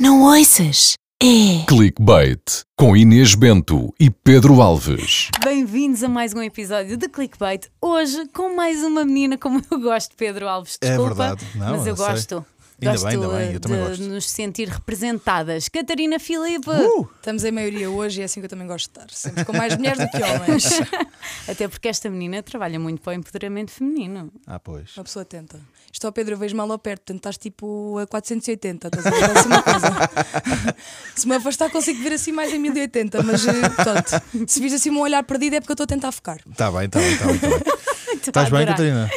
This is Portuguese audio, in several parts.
Não ouças? É. Clickbait com Inês Bento e Pedro Alves. Bem-vindos a mais um episódio de Clickbait. Hoje com mais uma menina como eu gosto, Pedro Alves. É Desculpa, verdade. Não, mas eu eu sei. Gosto. Ainda gosto bem, ainda bem, eu também de gosto. nos sentir representadas. Catarina Filipe. Uh! Estamos em maioria hoje e é assim que eu também gosto de estar. Sempre com mais mulheres do que homens. Até porque esta menina trabalha muito para o empoderamento feminino. Ah, pois. Uma pessoa tenta. Isto ao Pedro eu vejo mal ao perto, portanto estás tipo a 480. Estás a ver assim uma coisa. Se me afastar, consigo ver assim mais em 1080, mas eh, pronto. Se vis assim um olhar perdido é porque eu estou a tentar focar. Está bem, está bem, está bem. Tá bem. Estás bem, Catarina?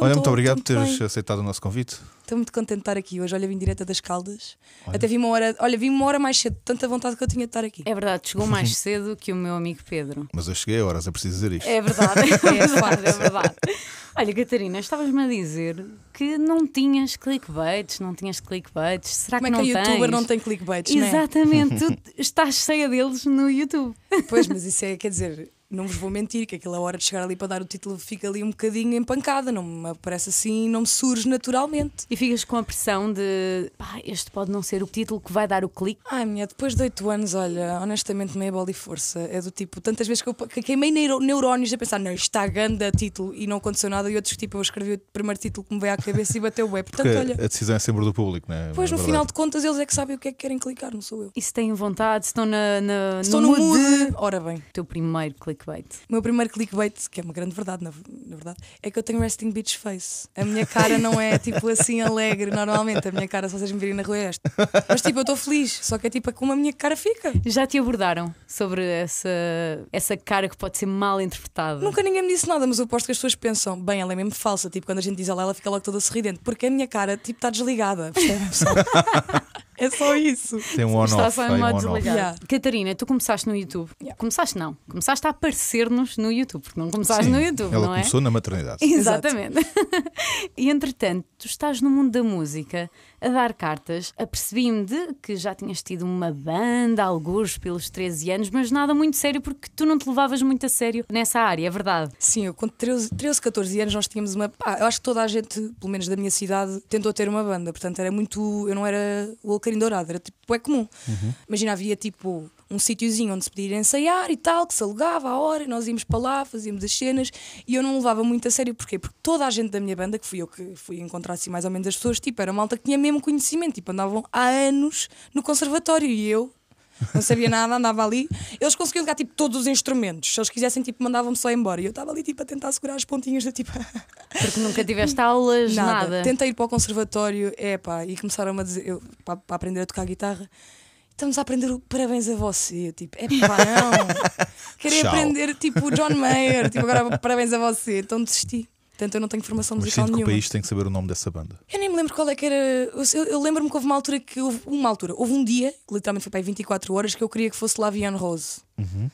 Olha, muito obrigado por teres bem. aceitado o nosso convite. Estou muito contente de estar aqui hoje. Olha, vim direta das Caldas. Até vi uma hora, olha, vim uma hora mais cedo, tanta vontade que eu tinha de estar aqui. É verdade, chegou mais cedo que o meu amigo Pedro. Mas eu cheguei a horas, é preciso dizer isto. É verdade, é verdade, é verdade. Olha, Catarina, estavas-me a dizer que não tinhas clickbaits, não tinhas clickbaits. Será Como é que que não a youtuber não tem clickbaits, não é? Exatamente, tu estás cheia deles no YouTube. Pois, mas isso é, quer dizer, não vos vou mentir, que aquela hora de chegar ali para dar o título fica ali um bocadinho empancada, não me aparece assim, não me surge naturalmente. E ficas com a pressão de pá, este pode não ser o título que vai dar o clique. Ai, minha, depois de 8 anos, olha, honestamente, meia bola e força. É do tipo, tantas vezes que eu que queimei neuro- neurónios a pensar, não, isto está ganda título e não aconteceu nada, e outros que tipo, eu escrevi o primeiro título que me veio à cabeça e bateu o Portanto, Porque olha, a decisão é sempre do público, não é? depois É no verdade. final de contas eles é que sabem o que é que querem clicar, não sou eu. E se têm vontade, se estão na, na, Estou no, no mood, mood. Ora bem, o teu primeiro clickbait. o meu primeiro clickbait, que é uma grande verdade, na, verdade, é que eu tenho resting bitch face. A minha cara não é tipo assim alegre normalmente. A minha cara, se vocês me virem na rua, é esta. Mas tipo, eu estou feliz, só que é tipo como a minha cara fica. Já te abordaram sobre essa, essa cara que pode ser mal interpretada? Nunca ninguém me disse nada, mas eu aposto que as pessoas pensam, bem, ela é mesmo falsa. Tipo, quando a gente diz ela, ela fica logo toda sorridente, porque a minha cara, tipo, está desligada. é só isso. Tem um Está on-off. só tem em modo desligado. Yeah. Catarina, tu começaste no YouTube. Yeah. Começaste não. Começaste a aparecer-nos no YouTube, porque não começaste Sim, no YouTube, Ela não é? começou na maternidade. Exatamente. e entretanto, tu estás no mundo da música a dar cartas. Apercebi-me de que já tinhas tido uma banda, alguns pelos 13 anos, mas nada muito sério porque tu não te levavas muito a sério nessa área, é verdade. Sim, eu com 13, 13, 14 anos nós tínhamos uma. Pá, eu acho que toda a gente, pelo menos da minha cidade, tentou ter uma banda. Portanto, era muito. Eu não era o Alcarim Dourado, era tipo, é comum. Imagina, havia tipo um sítiozinho onde se podia ensaiar e tal, que se alugava a hora, e nós íamos para lá, fazíamos as cenas, e eu não levava muito a sério. Porquê? Porque toda a gente da minha banda, que fui eu que fui encontrar assim mais ou menos as pessoas, tipo, era malta que tinha mesmo conhecimento, tipo, andavam há anos no conservatório e eu. Não sabia nada, andava ali. Eles conseguiam jogar tipo todos os instrumentos. Se eles quisessem, tipo, mandavam-me só embora. E eu estava ali tipo a tentar segurar as pontinhas da tipo. Porque nunca tiveste aulas, nada. nada. Tentei ir para o conservatório, é pá, e começaram-me a dizer, eu, para, para aprender a tocar guitarra. Estamos a aprender o parabéns a você. Tipo, é pá, não. Queria Tchau. aprender tipo o John Mayer. Tipo, agora parabéns a você. Então desisti. Portanto, eu não tenho formação Mas musical sinto que o nenhuma. país tem que saber o nome dessa banda. Eu nem me lembro qual é que era. Eu, eu- eu lembro-me que houve uma altura que houve uma altura, houve um dia, que literalmente foi para aí 24 horas, que eu queria que fosse Lavian Rose.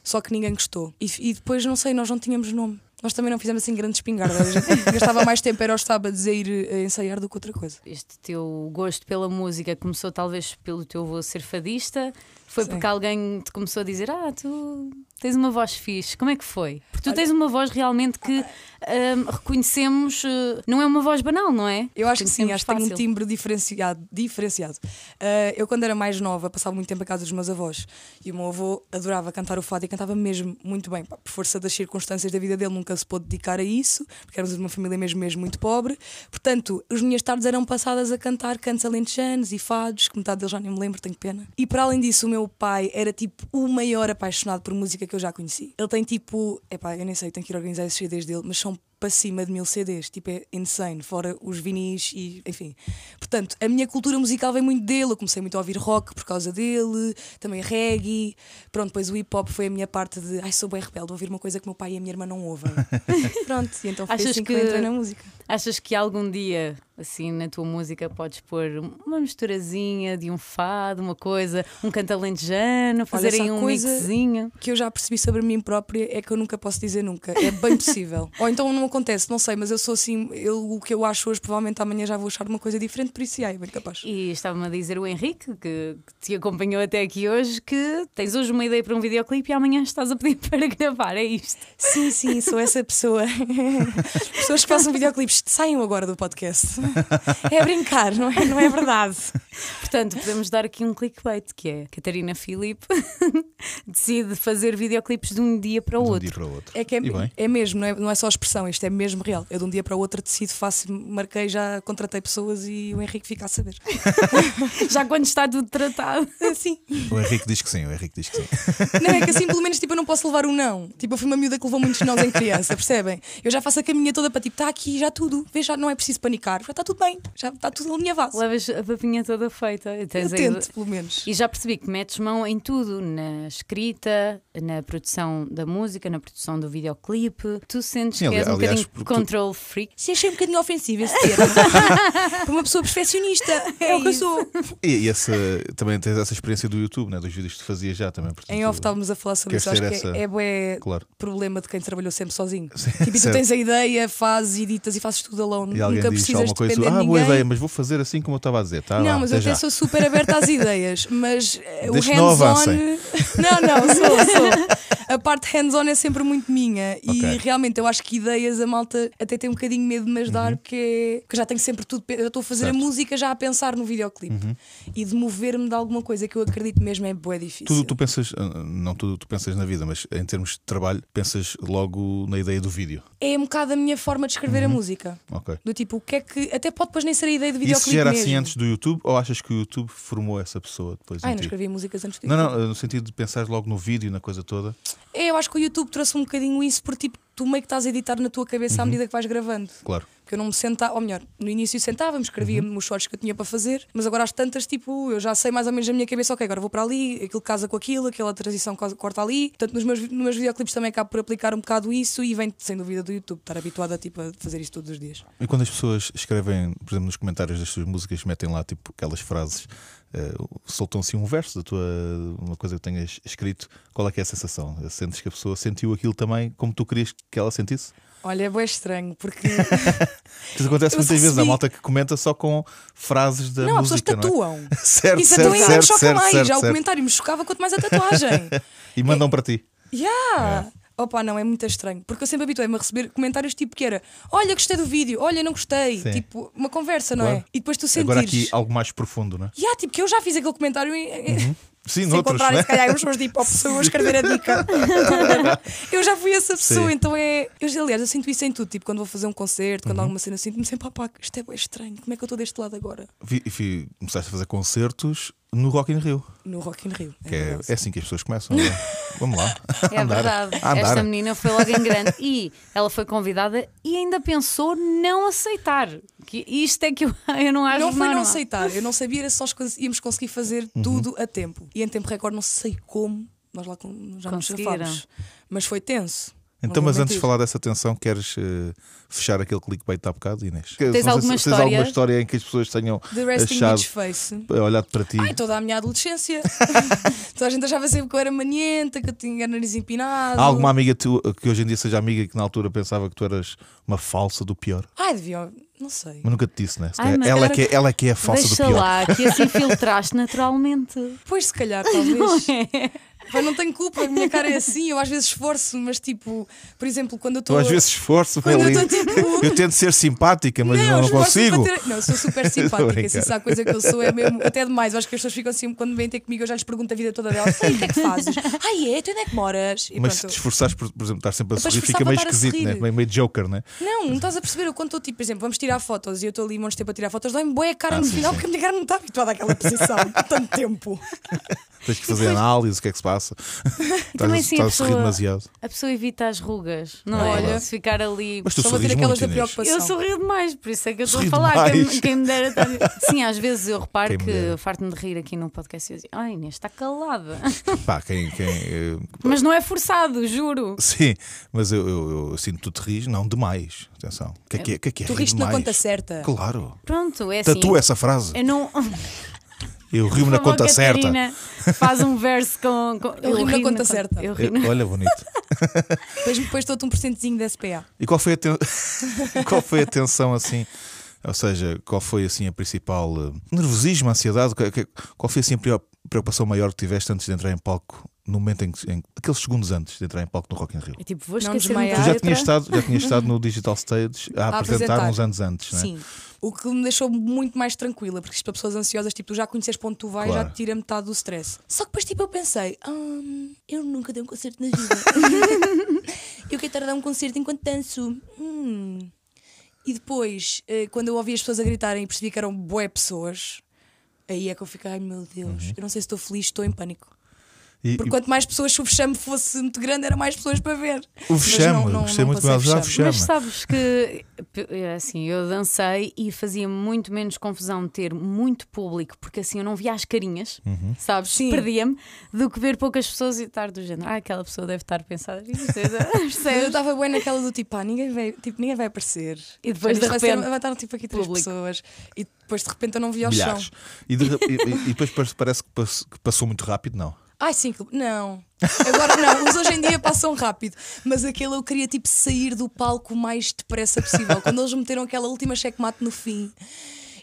Só que ninguém gostou. E, e depois, não sei, nós não tínhamos nome. Nós também não fizemos assim grande espingarda. A gente gastava mais tempo era aos sábados a ir a ensaiar do que outra coisa. Este teu gosto pela música começou talvez pelo teu avô ser fadista? Foi Sim. porque alguém te começou a dizer: Ah, tu tens uma voz fixe. Como é que foi? Porque tu tens uma voz realmente que hum, reconhecemos, eh, não é uma voz banal, não é? Eu acho que sim, acho que tem um timbre diferenciado. diferenciado. Ah, eu, quando era mais nova, passava muito tempo a casa dos meus avós e o meu avô adorava cantar o fado e cantava mesmo muito bem. Pá, Por força das circunstâncias da vida dele, nunca se pôde dedicar a isso, porque éramos uma família mesmo, mesmo muito pobre. Portanto, as minhas tardes eram passadas a cantar cantos alentejanos e fados, que metade deles já nem me lembro, tenho pena. E para além disso, o meu pai era tipo o maior apaixonado por música que eu já conheci. Ele tem tipo, epá, eu nem sei, tenho que ir organizar esses CDs dele, mas são para cima de mil CDs, tipo é insane, fora os vinis e enfim. Portanto, a minha cultura musical vem muito dele, eu comecei muito a ouvir rock por causa dele, também reggae, pronto, depois o hip hop foi a minha parte de ai sou bem rebelde, ouvir uma coisa que meu pai e a minha irmã não ouvem. pronto, e então foi Achas assim que, que- eu entrei na música. Achas que algum dia, assim, na tua música, podes pôr uma misturazinha de um fado, uma coisa, um canto alentejano, fazer se há aí um coisa- mixzinho? que eu já percebi sobre mim própria é que eu nunca posso dizer nunca. É bem possível. Ou então não acontece, não sei, mas eu sou assim, eu, o que eu acho hoje, provavelmente amanhã já vou achar uma coisa diferente, por isso é bem capaz. E estava-me a dizer o Henrique, que, que te acompanhou até aqui hoje, que tens hoje uma ideia para um videoclipe e amanhã estás a pedir para gravar, é isto. Sim, sim, sou essa pessoa. Pessoas que façam videoclipes saiam agora do podcast. É brincar, não é, não é verdade. Portanto, podemos dar aqui um clickbait, que é Catarina Filipe decide fazer videoclipes de um dia para o De um outro. dia para o outro. É que é, é mesmo, não é, não é só expressão, isto é mesmo real. Eu de um dia para o outro decido, faço, marquei, já contratei pessoas e o Henrique fica a saber. Já quando está tudo tratado. Assim. O Henrique diz que sim, o Henrique diz que sim. Não, é que assim pelo menos tipo, eu não posso levar o não. Tipo, eu fui uma miúda que levou muitos nãos em criança, percebem? Eu já faço a caminha toda para tipo, está aqui já tudo, vê, já não é preciso panicar, já está tudo bem, já está tudo alinhavado. Levas a papinha toda feita. E Eu tens aí- tento, pelo menos. E já percebi que metes mão em tudo, na escrita, na produção da música, na produção do videoclipe. Tu sentes Sim, que és um aliás, bocadinho tu- control freak. Se achei um bocadinho ofensivo esse termo. para uma pessoa perfeccionista, é, o que eu sou. E, e essa, também tens essa experiência do YouTube, né? dos vídeos que tu fazias já também. Portanto, Em off estávamos a falar sobre isso. Acho ter que essa- é, é bué Claro. problema de quem trabalhou sempre sozinho. Sim, Tipo, e tu tens a ideia, fazes, editas e fazes tudo alone. E alguém Nunca diz precisas depender ah, boa ideia, mas vou fazer assim como eu estava a dizer. Tá, Não, lá, mas eu até já. sou super aberta às ideias, mas eh, o hands-on. Não, não, sou, sou. A parte hands-on é sempre muito minha e Ok. realmente eu acho que ideias a malta até tem um bocadinho medo de me ajudar, porque, é- porque já tenho sempre tudo. Eu estou a fazer Uhum. Certo. Uhum. a música já a pensar no videoclipe e de mover-me de alguma coisa que eu acredito mesmo é bué difícil. Tu, tu pensas, ah, não tu, tu pensas na vida, mas em termos de trabalho, pensas logo na ideia do vídeo. É um bocado a minha forma de escrever a música. Ok. Do tipo, o que é que. Até pode depois nem ser a ideia Isso videoclipe já era mesmo. assim antes do YouTube ou achas que o YouTube formou essa pessoa depois? Em não escrevia músicas antes do Não, YouTube. não, no sentido de pensar logo no vídeo, na coisa toda. É, eu acho que o YouTube trouxe um bocadinho isso, porque tipo, tu meio que estás a editar na tua cabeça à Uhum. medida que vais gravando. Claro. Porque eu não me sentava, ou melhor, no início sentava-me, escrevia-me os shorts que eu tinha para fazer, mas agora às tantas, tipo, eu já sei mais ou menos na minha cabeça, ok, agora vou para ali, aquilo casa com aquilo, aquela transição co- corta ali. Portanto, nos meus, nos meus videoclipes também acabo por aplicar um bocado isso e vem sem dúvida do YouTube, estar habituada tipo, a fazer isto todos os dias. E quando as pessoas escrevem, por exemplo, nos comentários das suas músicas, metem lá tipo aquelas frases, eh, soltam assim um verso da tua, uma coisa que tenhas escrito, qual é que é a sensação? Sentes que a pessoa sentiu aquilo também como tu querias que ela sentisse? Olha, é bem estranho, porque. Isso acontece Eu muitas vezes, recebi- a malta que comenta só com frases da não, as pessoas música, não é? tatuam. certo, Isso certo, então ainda me certo, choca certo, mais. certo, Já o certo. comentário me chocava quanto mais a tatuagem. E mandam para ti. Yeah! Opa, não, é muito estranho. Porque eu sempre habituei-me a receber comentários tipo que era Olha, gostei do vídeo, olha, não gostei. Sim. Tipo, uma conversa, não Claro. é? E depois tu sentires. Agora aqui algo mais profundo, não é? Yeah, tipo, que eu já fiz aquele comentário e. Sim, Se noutros, encontrarem, né? se calhar, os meus de hip hop pessoas a escrever a dica. eu já fui essa pessoa, Sim. então é. Eu, aliás, eu sinto isso em tudo. Tipo, quando vou fazer um concerto, Uhum. quando há alguma cena, sinto-me sempre, pá, isto é bem estranho. Como é que eu estou deste lado agora? Vi, vi- começaste a fazer concertos no Rock in Rio. No Rock in Rio. Que é, verdade. é assim que as pessoas começam. é? Vamos lá. É Andar. verdade. Andar. Esta menina foi logo em grande. E ela foi convidada e ainda pensou não aceitar. Que isto é que eu, eu não acho Não foi não aceitar, eu não sabia era se nós cons- íamos conseguir fazer Uhum. tudo a tempo. E em tempo recorde, não sei como, nós lá já nos. Mas foi tenso. Não Então, mas antes de falar dessa tensão, queres eh, fechar aquele clickbait há bocado, Inês? Tens Não se- alguma se tens alguma história? história em que as pessoas tenham achado, Face. olhado para ti? Ai, toda a minha adolescência. Toda a gente achava sempre que eu era manienta, que eu tinha nariz empinado. Há alguma amiga tua que hoje em dia seja amiga e que na altura pensava que tu eras uma falsa do pior? Ai, deviam. Não sei. Mas nunca te disse, né? Ai, ela, é que é, ela é que é a falsa Deixa do pior. lá, que assim filtraste naturalmente. Pois, se calhar, talvez. Mas não tenho culpa, a minha cara é assim. Eu às vezes esforço, mas tipo, por exemplo, quando eu estou. às vezes esforço, Quando eu Meli. tô, tipo- Eu tento ser simpática, mas não, esforço-me consigo. ter- Não, eu sou super simpática. brincar. Se há coisa que eu sou, é mesmo até demais. Eu acho que as pessoas ficam assim, quando vêm ter comigo, eu já lhes pergunto a vida toda delas: "Ei, o que é que fazes? Ai, é? Tu onde é que moras? E Mas se pronto. te esforçares, por, por exemplo, estar sempre a É sorrir, fica meio esquisito, né? meio, meio joker, né? Não, não estás a perceber. Eu quando estou tipo, por exemplo, vamos tirar fotos e eu estou ali montes de tempo a tirar fotos, dói-me boa a cara Ah, no sim, final sim. porque a minha cara não está habituada àquela posição tanto tempo. Tens que fazer análise, o que é que se passa. Estás, também a- sim, estás a a sorrir pessoa- demasiado. A pessoa evita as rugas, não É é? verdade. Se ficar ali. Mas tu Só sorris aquelas muito, da preocupação. Eu sorrio demais, por isso é que eu estou a falar. Quem, quem me dera. Sim, às vezes eu reparo Quem que farto-me de rir aqui no podcast e eu digo, ai Inês, está calada. Pá, quem. quem eh, Mas não é forçado, juro. Sim, mas eu, eu, eu sinto que tu te ris, não demais. Atenção. O que é que é? Que é, que é Tu rir riste na conta certa. Claro. Pronto, é assim. Tatua essa frase. Eu não. Eu rio-me na conta certa. Faz um verso com. com- Eu rio na conta certa. Eu Eu- na... olha, bonito. Depois, depois dou-te um porcentozinho da SPA. E qual foi a, ten... qual foi a tensão assim? Ou seja, qual foi assim a principal eh, nervosismo, ansiedade? Qual foi assim a preocupação maior que tiveste antes de entrar em palco? No momento em que, em- aqueles segundos antes de entrar em palco no Rock in Rio. É tipo, vou da Tu já tinhas estado, já tinhas estado no Digital Stage a, A apresentar apresentar. uns anos antes, não é? Sim. O que me deixou muito mais tranquila, porque isto para pessoas ansiosas, tipo, tu já conheces para onde tu vais, Claro. já te tira metade do stress. Só que depois, tipo, eu pensei, "Hum, eu nunca dei um concerto na vida. eu quero estar a dar um concerto enquanto danço. Hum. E depois, eh, quando eu ouvi as pessoas a gritarem e percebi que eram bué pessoas, aí é que eu fiquei, ai meu Deus, eu não sei se estou feliz, estou em pânico. E, Porque quanto mais pessoas se o vexame fosse muito grande, era mais pessoas para ver. o Mas vexame, não- não- gostei não muito passei mais já vexame. vexame. Mas sabes que, p- assim, eu dancei e fazia muito menos confusão ter muito público, porque assim eu não via as carinhas, Uhum. sabes? Perdia-me, do que ver poucas pessoas e estar do género. Ah, aquela pessoa deve estar a pensar. "Isto é- Mas eu estava bem naquela do tipo, ah, ninguém vai, tipo, ninguém vai aparecer. E depois, de repente, vai estar tipo aqui três público. pessoas. E depois de repente eu não vi ao chão. E, de e- e depois parece- que passou muito rápido, não. Ai, sim, não. Agora não, os hoje em dia passam rápido. Mas aquele eu queria tipo sair do palco o mais depressa possível. Quando eles meteram aquela última checkmate no fim.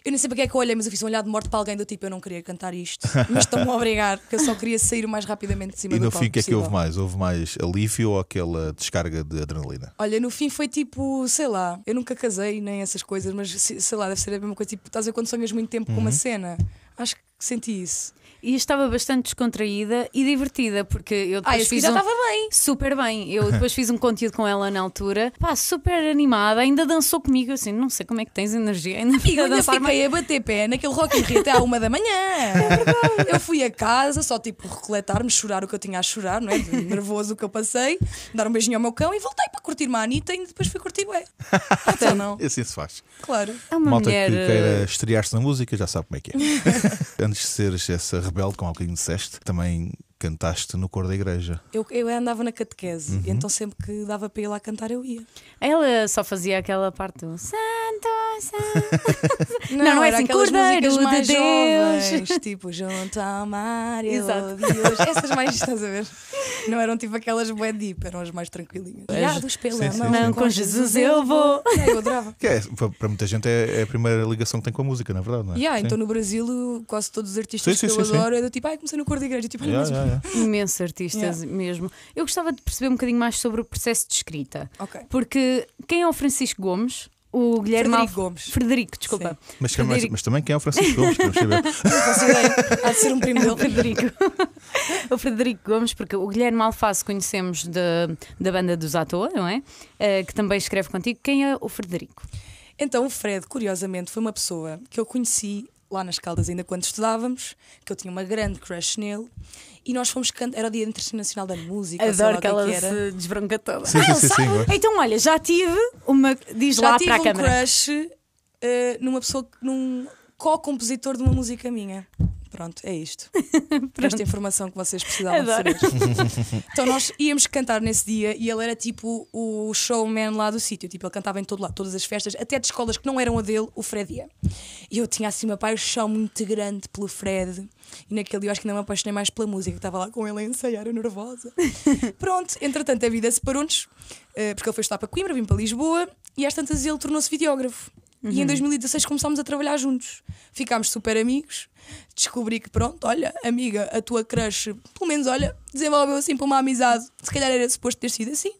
Eu nem sei para que é que eu olhei, mas eu fiz um olhar de morte para alguém do tipo, eu não queria cantar isto, mas estão-me a obrigar, porque eu só queria sair o mais rapidamente de cima E do no palco fim, o que é que houve mais? Houve mais alívio ou aquela descarga de adrenalina? Olha, no fim foi tipo, sei lá, eu nunca casei nem essas coisas, mas se- sei lá, deve ser a mesma coisa. Tipo, estás a ver quando sonhas muito tempo com Uhum. uma cena? Acho que senti isso. E estava bastante descontraída e divertida, porque eu Ah, depois esse fiz já um... estava bem. Super bem, eu depois fiz um conteúdo com ela na altura, pá, super animada, ainda dançou comigo, assim, não sei como é que tens energia, ainda E fica eu a ainda dançar fiquei a bater pé naquele Rock in Rio até à uma da manhã. Eu fui a casa só tipo recoletar-me, chorar o que eu tinha a chorar, não é? De nervoso o que eu passei, dar um beijinho ao meu cão e voltei para curtir-me a Anitta e depois fui curtir ué. Então não, E assim se faz. claro. É uma Malta mulher. que eh, queira estrear-se na música já sabe como é que é. Antes de seres essa rebelde, como há bocadinho disseste, também cantaste no coro da igreja. Eu, eu andava na catequese Uhum. e então sempre que dava para ir lá cantar eu ia. Ela só fazia aquela parte do Santo, Santo. Não, não é era assim, aquelas Cordeiro músicas mais de Deus. jovens, tipo junto ao mar, Exato. hoje. Essas mais, estás a ver? Não eram tipo aquelas bué deep, eram as mais tranquilinhas. Guiados pela Sim, sim, mão, sim. Não, com Jesus eu vou. É, eu adorava. Que é, para muita gente é, é a primeira ligação que tem com a música, na verdade, não é? Yeah, então no Brasil, quase todos os artistas Sim, sim, que eu sim, sim. adoro é do tipo, ai, comecei no cor da igreja. Tipo, Yeah, yeah, yeah. Imensos artistas mesmo. Eu gostava de perceber um bocadinho mais sobre o processo de escrita. Ok. Porque quem é o Francisco Gomes? O Guilherme Frederico Alf- Gomes. Frederico, desculpa. Mas, mas, Frederico. mas também quem é o Francisco Gomes? Queremos saber. Há de ser um primo É o dele. Frederico. o Frederico Gomes, porque o Guilherme Alface conhecemos da, da banda dos à toa, não é? Eh, que também escreve contigo. Quem é o Frederico? Então o Fred, curiosamente, foi uma pessoa que eu conheci lá nas Caldas ainda quando estudávamos, que eu tinha uma grande crush nele, e nós fomos cantar. Era o Dia Internacional da Música, Adoro o que é ela que era. se desbronca toda. Sim, sim, sim, sim. Então, olha, já tive uma. Diz Já lá tive para a um câmara. crush eh, numa pessoa, que- num co-compositor de uma música minha. Pronto, é isto. Esta informação que vocês precisavam Adoro. de saber. então nós íamos cantar nesse dia e ele era tipo o showman lá do sítio. Tipo, ele cantava em todo lado, todas as festas, até de escolas que não eram a dele, o Fred ia. E eu tinha assim uma paixão muito grande pelo Fred. E naquele dia eu acho que ainda me apaixonei mais pela música. Estava lá com ele a ensaiar, nervosa. Pronto, entretanto a vida separou-nos, eh, porque ele foi estar para Coimbra, vim para Lisboa e às tantas ele tornou-se videógrafo. E em 2016 começámos a trabalhar juntos. Ficámos super amigos. Descobri que, pronto, olha, amiga, a tua crush, pelo menos, olha, desenvolveu assim para uma amizade. Se calhar era suposto ter sido assim.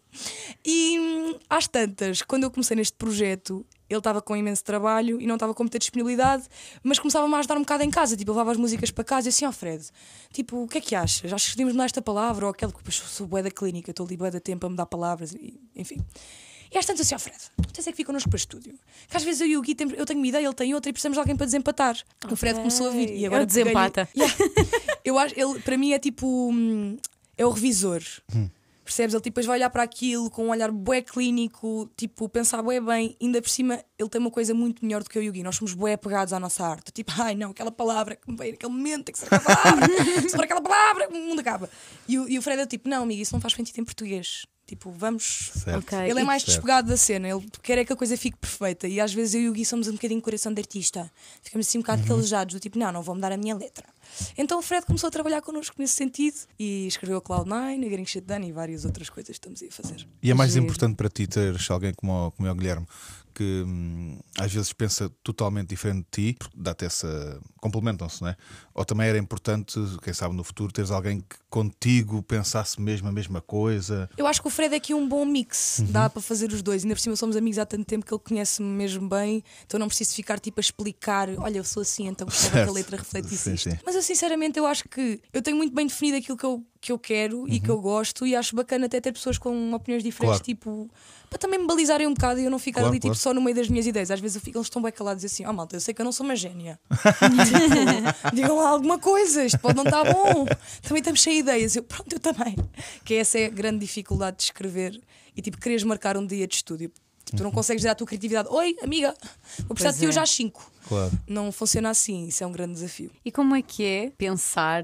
E hum, às tantas, quando eu comecei neste projeto, ele estava com imenso trabalho e não estava com muita disponibilidade, mas começava-me a ajudar um bocado em casa. Tipo, eu levava as músicas para casa e assim, ó Fred, tipo, o que é que achas? Acho que devíamos mudar esta palavra ou aquela, porque depois sou bué da clínica, estou ali bué da tempo a mudar palavras, e, enfim. E às tantas assim, ó Fred, tens é que vir connosco para o estúdio. Que às vezes eu e o Gui temos, eu tenho uma ideia, ele tem outra e precisamos de alguém para desempatar. O Fred começou a vir e agora o desempata. Yeah. Eu acho, ele para mim é tipo, hum, é o revisor. Percebes? Ele tipo, depois vai olhar para aquilo com um olhar bué clínico, tipo, pensar bué bem. Ainda por cima, ele tem uma coisa muito melhor do que eu e o Gui. Nós somos bué apegados à nossa arte. Tipo, ai não, aquela palavra que me veio naquele momento, tem que ser aquela palavra. Se for aquela palavra, o mundo acaba. E o, e o Fred é tipo, não, amigo, isso não faz sentido em português. Tipo, vamos. Certo. Ok. Ele é mais Certo. despegado da cena, ele quer é que a coisa fique perfeita. E às vezes eu e o Gui somos um bocadinho coração de artista. Ficamos assim um bocado calejados, do tipo, não, não vou mudar a minha letra. Então o Fred começou a trabalhar connosco nesse sentido e escreveu a Cloud9, a Getting Shit Done e várias outras coisas que estamos aí a fazer. E é mais Giro. importante para ti teres alguém como o, como é o Guilherme que hum, às vezes pensa totalmente diferente de ti, porque dá-te essa. complementam-se, não é? Ou também era importante, quem sabe no futuro, teres alguém que contigo pensasse mesmo a mesma coisa. Eu acho que o Fred é aqui um bom mix, Uhum. dá para fazer os dois. Ainda por cima somos amigos há tanto tempo que ele conhece-me mesmo bem, então não preciso ficar tipo a explicar: olha, eu sou assim, então gostava que a letra refletisse Sim, isto. sim. Mas eu sinceramente eu acho que eu tenho muito bem definido aquilo que eu, que eu quero e que eu gosto, e acho bacana até ter pessoas com opiniões diferentes, Uhum. Claro. tipo, para também me balizarem um bocado e eu não ficar Claro, ali tipo claro. só no meio das minhas ideias. Às vezes eu fico, eles estão bem calados e assim: oh malta, eu sei que eu não sou uma gênia. tipo, digam lá alguma coisa, isto pode não estar bom. Também estamos sem ideias. Eu, pronto, eu também. Que essa é a grande dificuldade de escrever e tipo, queres marcar um dia de estúdio. Tipo, tu não consegues dar a tua criatividade. Oi, amiga, vou precisar Pois de ti é. hoje às 5. Claro. Não funciona assim, isso é um grande desafio. E como é que é pensar,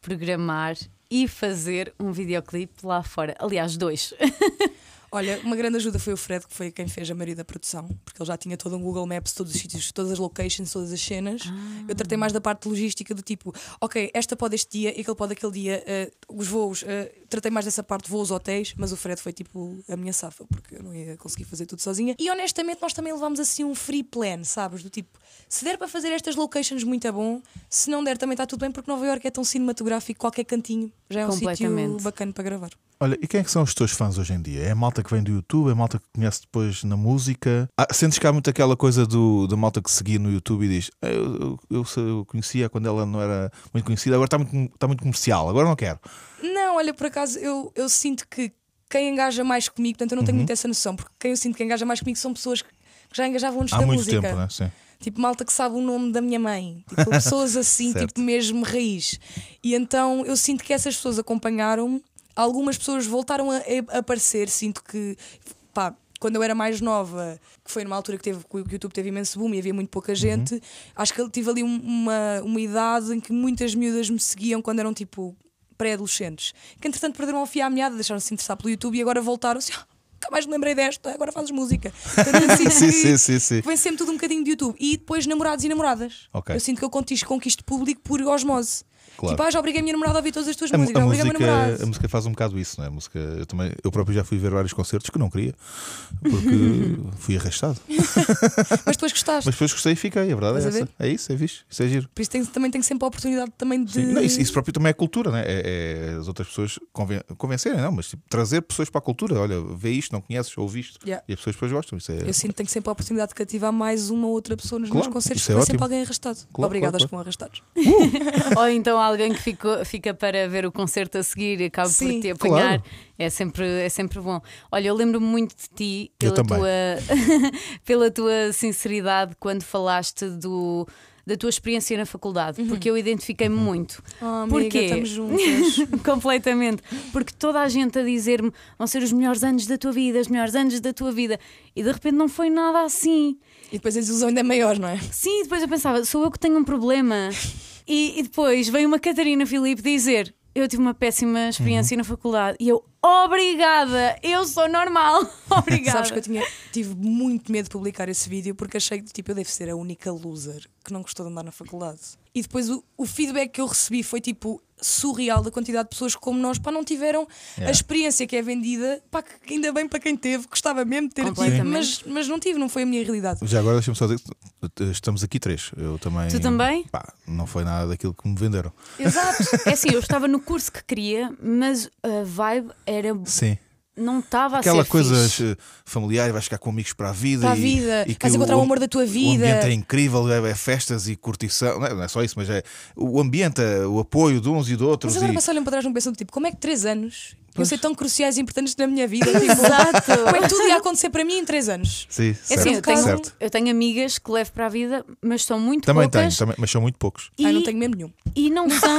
programar e fazer um videoclipe lá fora? Aliás, dois. Olha, uma grande ajuda foi o Fred, que foi quem fez a maioria da produção, porque ele já tinha todo um Google Maps, todos os sítios, todas as locations, todas as cenas. Eu tratei mais da parte logística do tipo, ok, esta pode este dia e aquele pode aquele dia, eh, os voos, eh, tratei mais dessa parte, voos, hotéis, mas o Fred foi tipo a minha safa, porque eu não ia conseguir fazer tudo sozinha. E honestamente, nós também levámos assim um free plan, sabes? Do tipo, se der para fazer estas locations, muito é bom, se não der, também está tudo bem, porque Nova York é tão cinematográfico, qualquer cantinho já é um sítio bacana para gravar. Olha, e quem é que são os teus fãs hoje em dia? É a malta que vem do YouTube? É a malta que conhece depois na música? Ah, sentes que há muito aquela coisa do, da malta que seguia no YouTube e diz: "Ah, eu, eu, eu conhecia quando ela não era muito conhecida, agora está muito, está muito comercial, agora não quero. Não, olha, por acaso eu, eu sinto que quem engaja mais comigo, portanto eu não tenho Uhum. muito essa noção, porque quem eu sinto que engaja mais comigo são pessoas que já engajavam antes Há da muito música. tempo, né? Sim. Tipo, malta que sabe o nome da minha mãe. Tipo, pessoas assim, tipo, mesmo raiz. E então eu sinto que essas pessoas acompanharam-me. Algumas pessoas voltaram a, a aparecer. Sinto que, pá, quando eu era mais nova, que foi numa altura que, teve, que o YouTube teve imenso boom e havia muito pouca gente, acho que tive ali um- uma, uma idade em que muitas miúdas me seguiam quando eram tipo pré-adolescentes. Que entretanto perderam a fio à meada, deixaram-se de interessar pelo YouTube e agora voltaram assim. "Ah, Nunca mais me lembrei desta, agora fazes música. Portanto, sinto Sim, sim, sim, sim. Vem sempre tudo um bocadinho de YouTube. E depois namorados e namoradas. Ok. Eu sinto que eu conquisto, conquisto público por osmose. Claro. Tipo, ah, já obriguei a minha namorada a ouvir todas as tuas A, músicas, a música, a música faz um bocado isso, não é? A música, eu, também, eu próprio já fui ver vários concertos que não queria, porque fui arrastado. Mas depois gostaste. Mas depois gostei e fiquei, a verdade é Estás essa. É isso, é fixe, isso é giro. Por isso tem- também tem sempre a oportunidade também de. Não, isso, isso próprio também é cultura, né? é, é as outras pessoas conven- convencerem, não, mas tipo, trazer pessoas para a cultura. Olha, vê isto, não conheces, ouve isto. Yeah. E as pessoas depois gostam. Isso é, Eu sinto que tenho sempre a oportunidade de cativar mais uma outra pessoa nos Claro, meus concertos, é porque é ótimo. sempre alguém arrastado. Claro, Obrigada claro, aos que vão arrastados. Ou então alguém que ficou- fica para ver o concerto a seguir e acaba Sim, por te apanhar. claro. É, sempre, é sempre bom. Olha, eu lembro-me muito de ti pela tua, pela tua sinceridade quando falaste do. Da tua experiência na faculdade, porque eu identifiquei-me muito. Oh, amiga, Porquê? estamos juntas. Completamente. Porque toda a gente a dizer-me vão ser os melhores anos da tua vida, os melhores anos da tua vida. E de repente não foi nada assim. e depois a desilusão ainda é maior, não é? Sim, depois eu pensava, sou eu que tenho um problema. E, e depois veio uma Catarina Filipe dizer: Eu tive uma péssima experiência Uhum. na faculdade. E eu, obrigada, eu sou normal. Obrigada. Sabes que eu tinha, tive muito medo de publicar esse vídeo porque achei que tipo, eu devo ser a única loser que não gostou de andar na faculdade. E depois o, o feedback que eu recebi foi tipo surreal da quantidade de pessoas que, como nós pá, não tiveram a Yeah. experiência que é vendida. Pá, que ainda bem para quem teve, gostava mesmo de ter tido, mas, mas não tive, não foi a minha realidade. Já agora deixa-me só dizer estamos aqui três. Eu também. Tu também? Pá, não foi nada daquilo que me venderam. Exato. É assim, eu estava no curso que queria, mas a vibe era. Sim. Não estava a Aquela ser coisa fixe. eh, familiar, vais ficar com amigos para a vida. Para a e- vida, e que vais encontrar o amor da tua O vida. ambiente é incrível, é, é festas e curtição. Não é, não é só isso, mas é o ambiente, é o apoio de uns e de outros. Mas agora e- olham para trás num pensam tipo, como é que três anos iam ser tão cruciais e importantes na minha vida? Tipo, Exato. como é que tudo ia acontecer para mim em três anos? Sim, É certo, assim, eu tenho, certo. eu tenho amigas que levo para a vida, mas são muito Também tenho, poucas. também, mas são muito poucos. E, Ah, não tenho mesmo nenhum. e não são.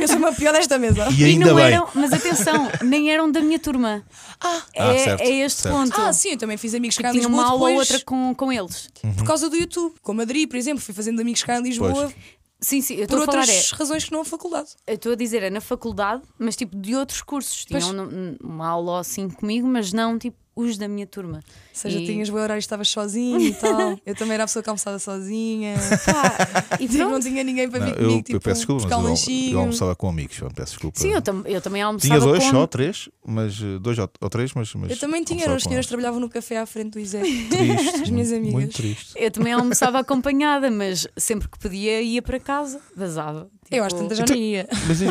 Eu sou uma pior desta mesa. E ainda não bem. eram, mas atenção, nem eram da minha turma. Ah, é, Ah, certo, é este certo. ponto. Ah, sim, eu também fiz amigos cá em Tinha Lisboa uma aula ou outra com, com eles. por causa do YouTube. Com Madrid, por exemplo, fui fazendo amigos cá em Lisboa Pois. Sim, sim, eu por estou a falar outras é. razões que não a faculdade. Eu estou a dizer, é na faculdade, mas tipo de outros cursos. Tinham um- uma aula ou assim comigo, mas não tipo os da minha turma. Ou seja, E- tinhas boi horário, estavas sozinho e tal. Eu também era a pessoa que almoçava sozinha. Pá, e Tipo, não tinha ninguém para Não, vir eu, comigo. eu tipo, peço desculpa, mas um eu, lanchinho. eu almoçava com amigos. pá, Peço desculpa. Sim, eu, tam eu também almoçava Tinha dois com... só, três, mas eh, dois ou, ou três, mas. mas Eu também tinha, as com senhoras eles. trabalhavam no café à frente do Isé. Triste, as minhas amigas. Muito triste. Eu também almoçava acompanhada, mas sempre que podia ia para casa, vazava. Eu às Tipo, tantas já nem ia. Mas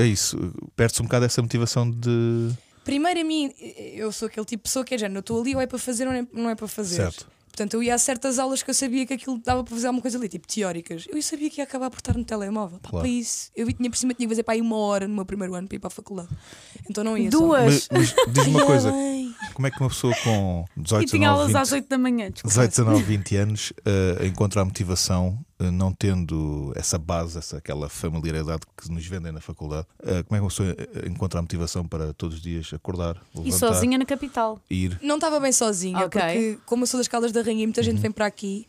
é isso, perde-se um bocado essa motivação de. Primeiro a mim, eu sou aquele tipo de pessoa que é género, eu estou ali ou é para fazer ou não é, não é para fazer. Certo. Portanto, eu ia a certas aulas que eu sabia que aquilo dava para fazer alguma coisa ali, tipo teóricas. Eu sabia que ia acabar por estar no telemóvel. Pá, Claro. Para isso. Eu tinha por cima tinha que fazer para aí uma hora no meu primeiro ano para ir para a faculdade. Então não ia. só. Duas. Mas, mas diz-me uma coisa: como é que uma pessoa com 18, E tinha 19, aulas 20, às 8 da manhã, desculpa. 18, 19, 20 anos eh, encontra a motivação, não tendo essa base, essa, aquela familiaridade que nos vendem na faculdade? Eh, como é que uma pessoa eh, encontra a motivação para todos os dias acordar, E levantar, sozinha na capital. ir? Não estava bem sozinha, Ok. porque como eu sou das Caldas da Rainha e muita Uhum. gente vem para aqui,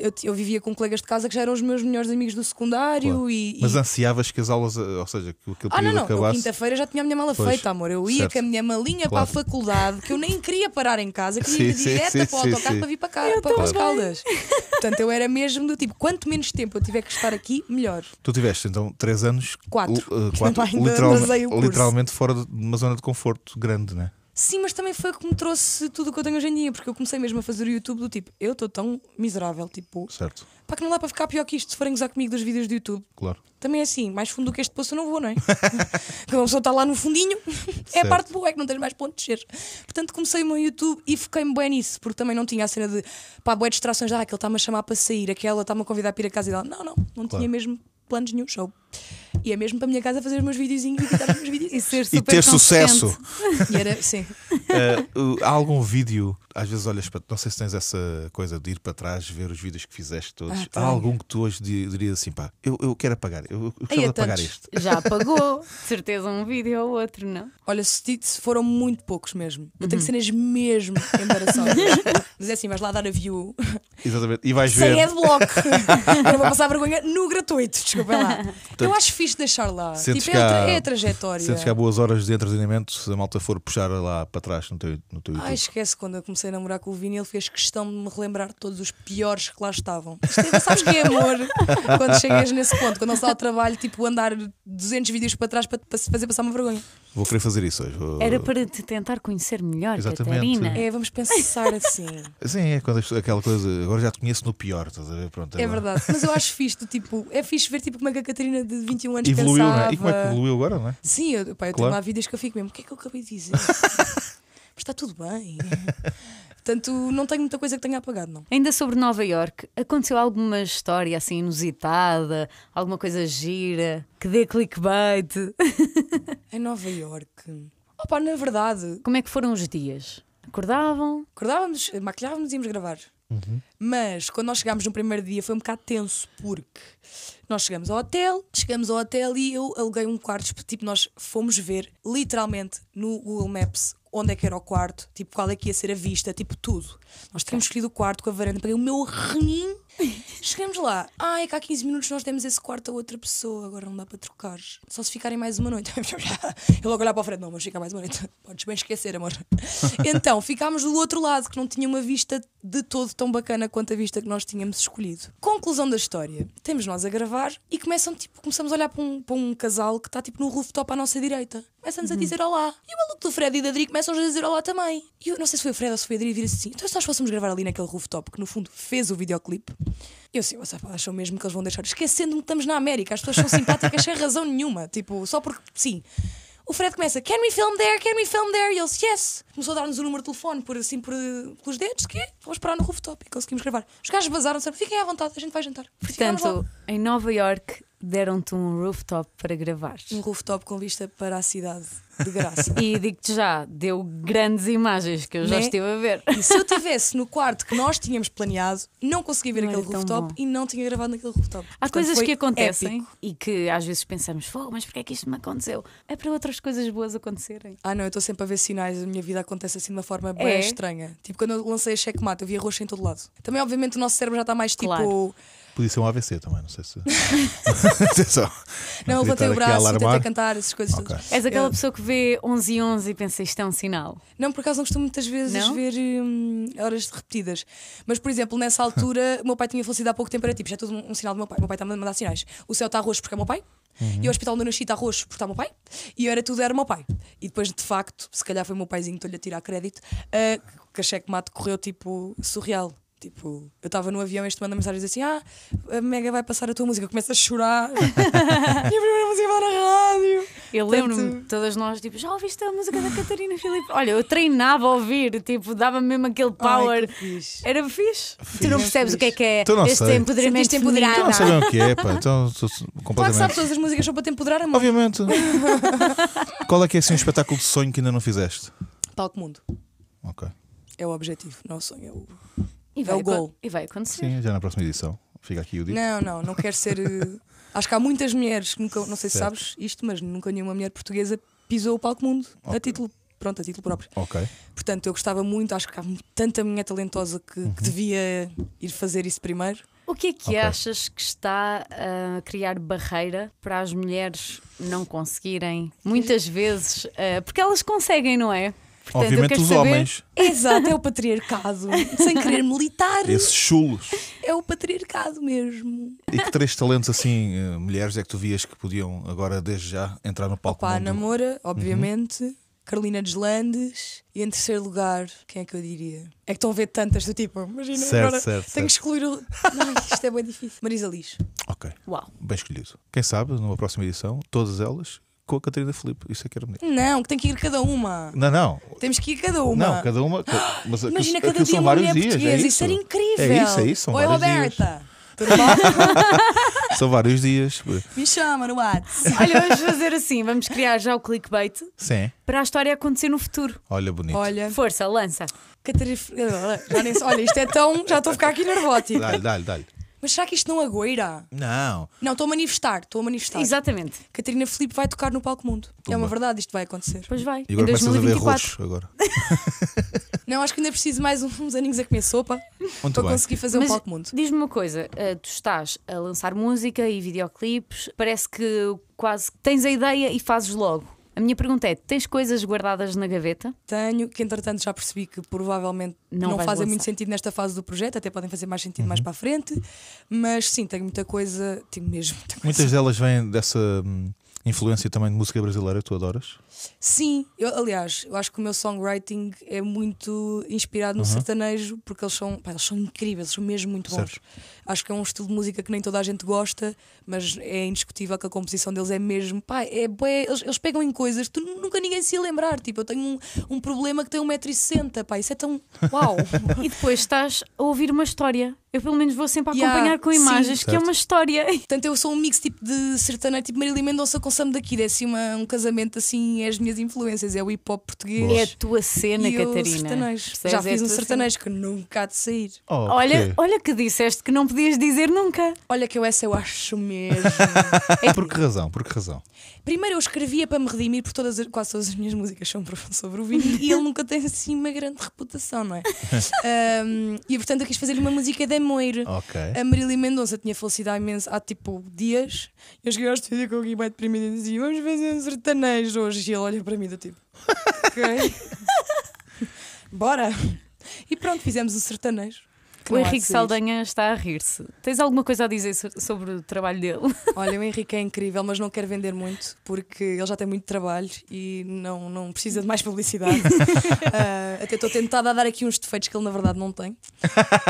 eu, eu vivia com colegas de casa que já eram os meus melhores amigos do secundário Claro. e. Mas e- ansiavas que as aulas, eh, ou seja, que aquele Ah, não, período não. Eu acabasse? quinta-feira já tinha a minha mala Pois, feita, amor. Eu ia certo. com a minha malinha Claro. para a faculdade, que eu nem queria parar em casa, queria ir Sim, sim, direta sim, para o autocarro para vir para cá, para as Caldas. Portanto, eu era mesmo do tipo, quanto menos tempo eu tiver que estar aqui, melhor. Tu tiveste então três anos, Quatro. uh, quatro Ainda literalme- basei o curso. literalmente fora de uma zona de conforto grande, né? Sim, mas também foi o que me trouxe tudo o que eu tenho hoje em dia, porque eu comecei mesmo a fazer o YouTube do tipo, eu estou tão miserável, tipo, Certo, para que não dá para ficar pior que isto se forem gozar comigo dos vídeos do YouTube. claro. Também é assim, mais fundo do que este poço eu não vou, não é? Porque uma pessoa está lá no fundinho, é a parte boa, é que não tens mais ponto de descer. Portanto, comecei o meu YouTube e foquei-me bem nisso, porque também não tinha a cena de pá, boé distrações, ah, aquele está-me a chamar para sair, aquela está-me a convidar para ir a casa e dela. Não, não, não Claro. tinha mesmo planos nenhum show. E é mesmo para a minha casa fazer os meus videozinhos e editar os meus E videozinhos. ser E ter sucesso. E era, sim. Uh, há algum vídeo, às vezes olhas para. Não sei se tens essa coisa de ir para trás, ver os vídeos que fizeste todos. Ah, há tenho. algum que tu hoje di- dirias assim, pá, eu, eu quero apagar, eu, eu de é apagar tantos. este. Já apagou, de certeza, um vídeo ou outro, não? Olha, se, foram muito poucos mesmo. Eu Uhum. tenho cenas mesmo embaraçosas. Mas é assim, vais lá dar a view. Exatamente. E vais Sem ver. adblock. eu vou passar vergonha no gratuito, desculpem lá. Eu acho fixe deixar lá. Tipo, é, é a trajetória. Sentes que há boas horas de entretenimento se a malta for puxar lá para trás no teu, no teu YouTube. Ai, esquece, quando eu comecei a namorar com o Vini, ele fez questão de me relembrar de todos os piores que lá estavam. É- sabes que é amor quando chegas nesse ponto, quando não se dá ao trabalho, tipo, andar 200 vídeos para trás para, para se fazer passar uma vergonha. Vou querer fazer isso hoje. Vou- Era para te tentar conhecer melhor, Exatamente. Catarina. É, vamos pensar assim. Sim, é quando aquela coisa. Agora já te conheço no pior, estás a ver? Pronto, É agora- verdade. Mas eu acho fixe, tipo, é fixe ver tipo, como é que a Catarina de 21 anos Evoluiu, pensava. né? E como é que evoluiu agora, não é? Sim, eu, pá, eu Claro. tenho lá vídeos que eu fico mesmo. O que é que eu acabei de dizer? Mas está tudo bem. Portanto, não tenho muita coisa que tenha apagado, não. Ainda sobre Nova York, aconteceu alguma história assim inusitada, alguma coisa gira, que dê clickbait? Em Nova Iorque. Opa, na verdade, Como é que foram os dias? Acordavam? acordávamos, maquilhávamos e íamos gravar. Mas quando nós chegámos no primeiro dia foi um bocado tenso, porque nós chegamos ao hotel, chegamos ao hotel e eu aluguei um quarto, tipo, nós fomos ver literalmente no Google Maps onde é que era o quarto, tipo, qual é que ia ser a vista, tipo, tudo. Nós tínhamos escolhido o quarto com a varanda, peguei o meu reninho, chegamos lá. Ai, que há 15 minutos nós demos esse quarto a outra pessoa, agora não dá para trocar. Só se ficarem mais uma noite. Eu logo olhar para o Fred, não, mas fica mais uma noite. Podes bem esquecer, amor. Então, ficámos do outro lado, que não tinha uma vista de todo tão bacana quanto a vista que nós tínhamos escolhido. Conclusão da história: temos nós a gravar e começam, tipo, começamos a olhar para um, para um casal que está tipo no rooftop à nossa direita. Começam-nos a dizer olá. E o maluco do Fred e da Dri começam-nos a dizer olá também. E eu não sei se foi o Fred ou se foi a Dri vira assim: então se nós fôssemos gravar ali naquele rooftop, que no fundo fez o videoclipe. Eu assim, "Vocês acham mesmo que eles vão deixar? Esquecendo-me que estamos na América, as pessoas são simpáticas sem razão nenhuma. Tipo, só porque sim. O Fred começa, can we film there? Can we film there? E eles, yes. Começou a dar-nos o número de telefone por assim, por, pelos dedos, que? Vamos parar no rooftop e conseguimos gravar. Os gajos vazaram, disseram, fiquem à vontade, a gente vai jantar. Portanto, em Nova York deram-te um rooftop para gravar. um rooftop com vista para a cidade de graça. E digo-te já, deu grandes imagens que eu já Né? estive a ver. E se eu estivesse no quarto que nós tínhamos planeado, não conseguia ver Não aquele rooftop bom. e não tinha gravado naquele rooftop. Há Portanto, coisas que acontecem épico. e que às vezes pensamos, fogo, mas porquê é que isto me aconteceu? É para outras coisas boas acontecerem. Ah, não, eu estou sempre a ver sinais, a minha vida acontece assim de uma forma bem É? estranha. Tipo, quando eu lancei a checkmate, eu via roxo em todo lado. Também, obviamente, o nosso cérebro já está mais tipo. Podia ser um AVC também, não sei se. Atenção. Não, eu levantei o braço e tentei cantar essas coisas Ok. todas. És aquela Eu- pessoa que vê 11 e 11 e pensa isto é um sinal. Não, por acaso não costumo muitas vezes Não? ver hum, horas repetidas. Mas, por exemplo, nessa altura, o meu pai tinha falecido há pouco tempo, era tipo, já é tudo um, um sinal do meu pai. O meu pai está a mandar sinais. O céu está roxo porque é o meu pai. E o hospital onde eu nasci está roxo porque está o meu pai. E eu era tudo, era o meu pai. E depois, de facto, se calhar foi o meu paizinho, estou-lhe a tirar crédito, uh, que a checkmate correu tipo surreal. Tipo, eu estava no avião e este manda mensagem diz assim: Ah, a Mega vai passar a tua música. Eu começo a chorar. e a primeira música vai na rádio. Eu lembro-me, todas nós, tipo, já ouviste a música da Catarina Filipe? Olha, eu treinava a ouvir, tipo, dava-me mesmo aquele power. Ai, fixe. Era fixe. Tu não percebes o que é que é Tu não este sei. empoderamento Sentiste feminino. Então não sabem o que é, pá. Então, estou Claro que completamente. sabes, todas as músicas são para te empoderar, amor. Obviamente. Qual é que é assim um espetáculo de sonho que ainda não fizeste? Palco Mundo. Ok. É o objetivo, não é o sonho. É o... E É vai, o gol. e vai acontecer. Sim, já na próxima edição. Fica aqui o dito. Não, não, não quero ser. eh, Acho que há muitas mulheres, que nunca, não sei se Certo. sabes isto, mas nunca nenhuma mulher portuguesa pisou o Palco Mundo a título. Pronto, a título próprio. Ok. Portanto, eu gostava muito, acho que há tanta mulher talentosa que, Uhum. que devia ir fazer isso primeiro. O que é que Ok. achas que está a criar barreira para as mulheres não conseguirem? Muitas vezes, eh, porque elas conseguem, não é? Portanto, Obviamente os saber- homens, Exato, é o patriarcado. Sem querer militar. esses chulos. É o patriarcado mesmo. E que três talentos assim, eh, mulheres, é que tu vias que podiam agora, desde já, entrar no palco Pá, mundo? Namora, obviamente. Carolina Deslandes. E em terceiro lugar, quem é que eu diria? É que estão a ver tantas do tipo, imagina, Certo, agora certo, tenho que certo. excluir o. Ai, isto é bem difícil. Marisa Liz. Ok, Uau. bem escolhido. Quem sabe, numa próxima edição, todas elas com a Catarina Filipe. Isso é que era bonito. Não, que tem que ir cada uma. Não, não. Temos que ir cada uma. Não, cada uma. Mas Imagina cada dia são uma vários mulher dias. portuguesa. É isso era isso. incrível. É isso, é isso. São Oi, dias. Roberta. Tudo bom? São vários dias. Me chama no WhatsApp. Olha, vamos fazer assim, vamos criar já o clickbait Sim. para a história acontecer no futuro. Olha, bonito. Olha, Força, lança. Catarina. Olha, isto é tão. Já estou a ficar aqui nervótica. Dá-lhe, dá-lhe, dá-lhe. Mas será que isto não agoira? Não. Não, estou a manifestar. Estou a manifestar. Exatamente. Catarina Filipe vai tocar no Palco Mundo. É uma Pumba. verdade, isto vai acontecer. Pois vai. E agora em começas a ver 2024. roxo agora. Não, acho que ainda preciso mais uns aninhos a comer sopa Muito para bem. conseguir fazer um Mas Palco Mundo. diz-me uma coisa, eh, tu estás a lançar música e videoclipes, parece que quase tens a ideia e fazes logo. A minha pergunta é: tens coisas guardadas na gaveta? Tenho, que entretanto já percebi que provavelmente Não não, fazem lançar. muito sentido nesta fase do projeto, até podem fazer mais sentido Uhum. mais para a frente. Mas sim, tenho muita coisa, tenho mesmo muita coisa. Muitas delas vêm dessa hum, influência também de música brasileira tu adoras. Sim, eu, aliás, eu acho que o meu songwriting é muito inspirado no Uhum. sertanejo, porque eles são, pá, eles são incríveis, eles são mesmo muito bons. Certo. Acho que é um estilo de música que nem toda a gente gosta, mas é indiscutível que a composição deles é mesmo, pá, é bué, eles, eles pegam em coisas que nunca ninguém se ia lembrar. Tipo, eu tenho um, um problema que tem 1,60m, pá, isso é tão. Uau! E depois estás a ouvir uma história. Eu, pelo menos, vou sempre Yeah, acompanhar com sim. imagens, que é uma história. Portanto, eu sou um mix tipo de sertanejo, tipo Marília Mendonça com Sam daqui, é assim uma, um casamento assim, é as minhas influências, é o hip hop português. É a tua cena, e o Catarina. sertanejo. Percebes? Já É a fiz um tua sertanejo que nunca há de sair. Oh, Olha, porquê? olha que disseste que não podias dizer nunca. Olha que eu essa eu acho mesmo. Por que razão? Por que razão? Primeiro eu escrevia para me redimir, porque todas, as- quase todas as minhas músicas são pro- sobre o vinho e ele nunca tem assim uma grande reputação, não é? Ahm, e portanto eu quis fazer-lhe uma música de amor. Ok. A Marília Mendonça tinha falecido há imenso, há tipo dias. Eu cheguei ao estúdio com o Gui bem deprimido e dizia: Vamos fazer um sertanejo hoje. E ele olha para mim do tipo: Ok, bora. E pronto, fizemos um sertanejo. Que O não Henrique. Saldanha está a rir-se. Tens alguma coisa a dizer so- sobre o trabalho dele? Olha, o Henrique é incrível, mas não quer vender muito porque ele já tem muito trabalho e não, não precisa de mais publicidade. Ah, até estou tentada a dar aqui uns defeitos que ele na verdade não tem.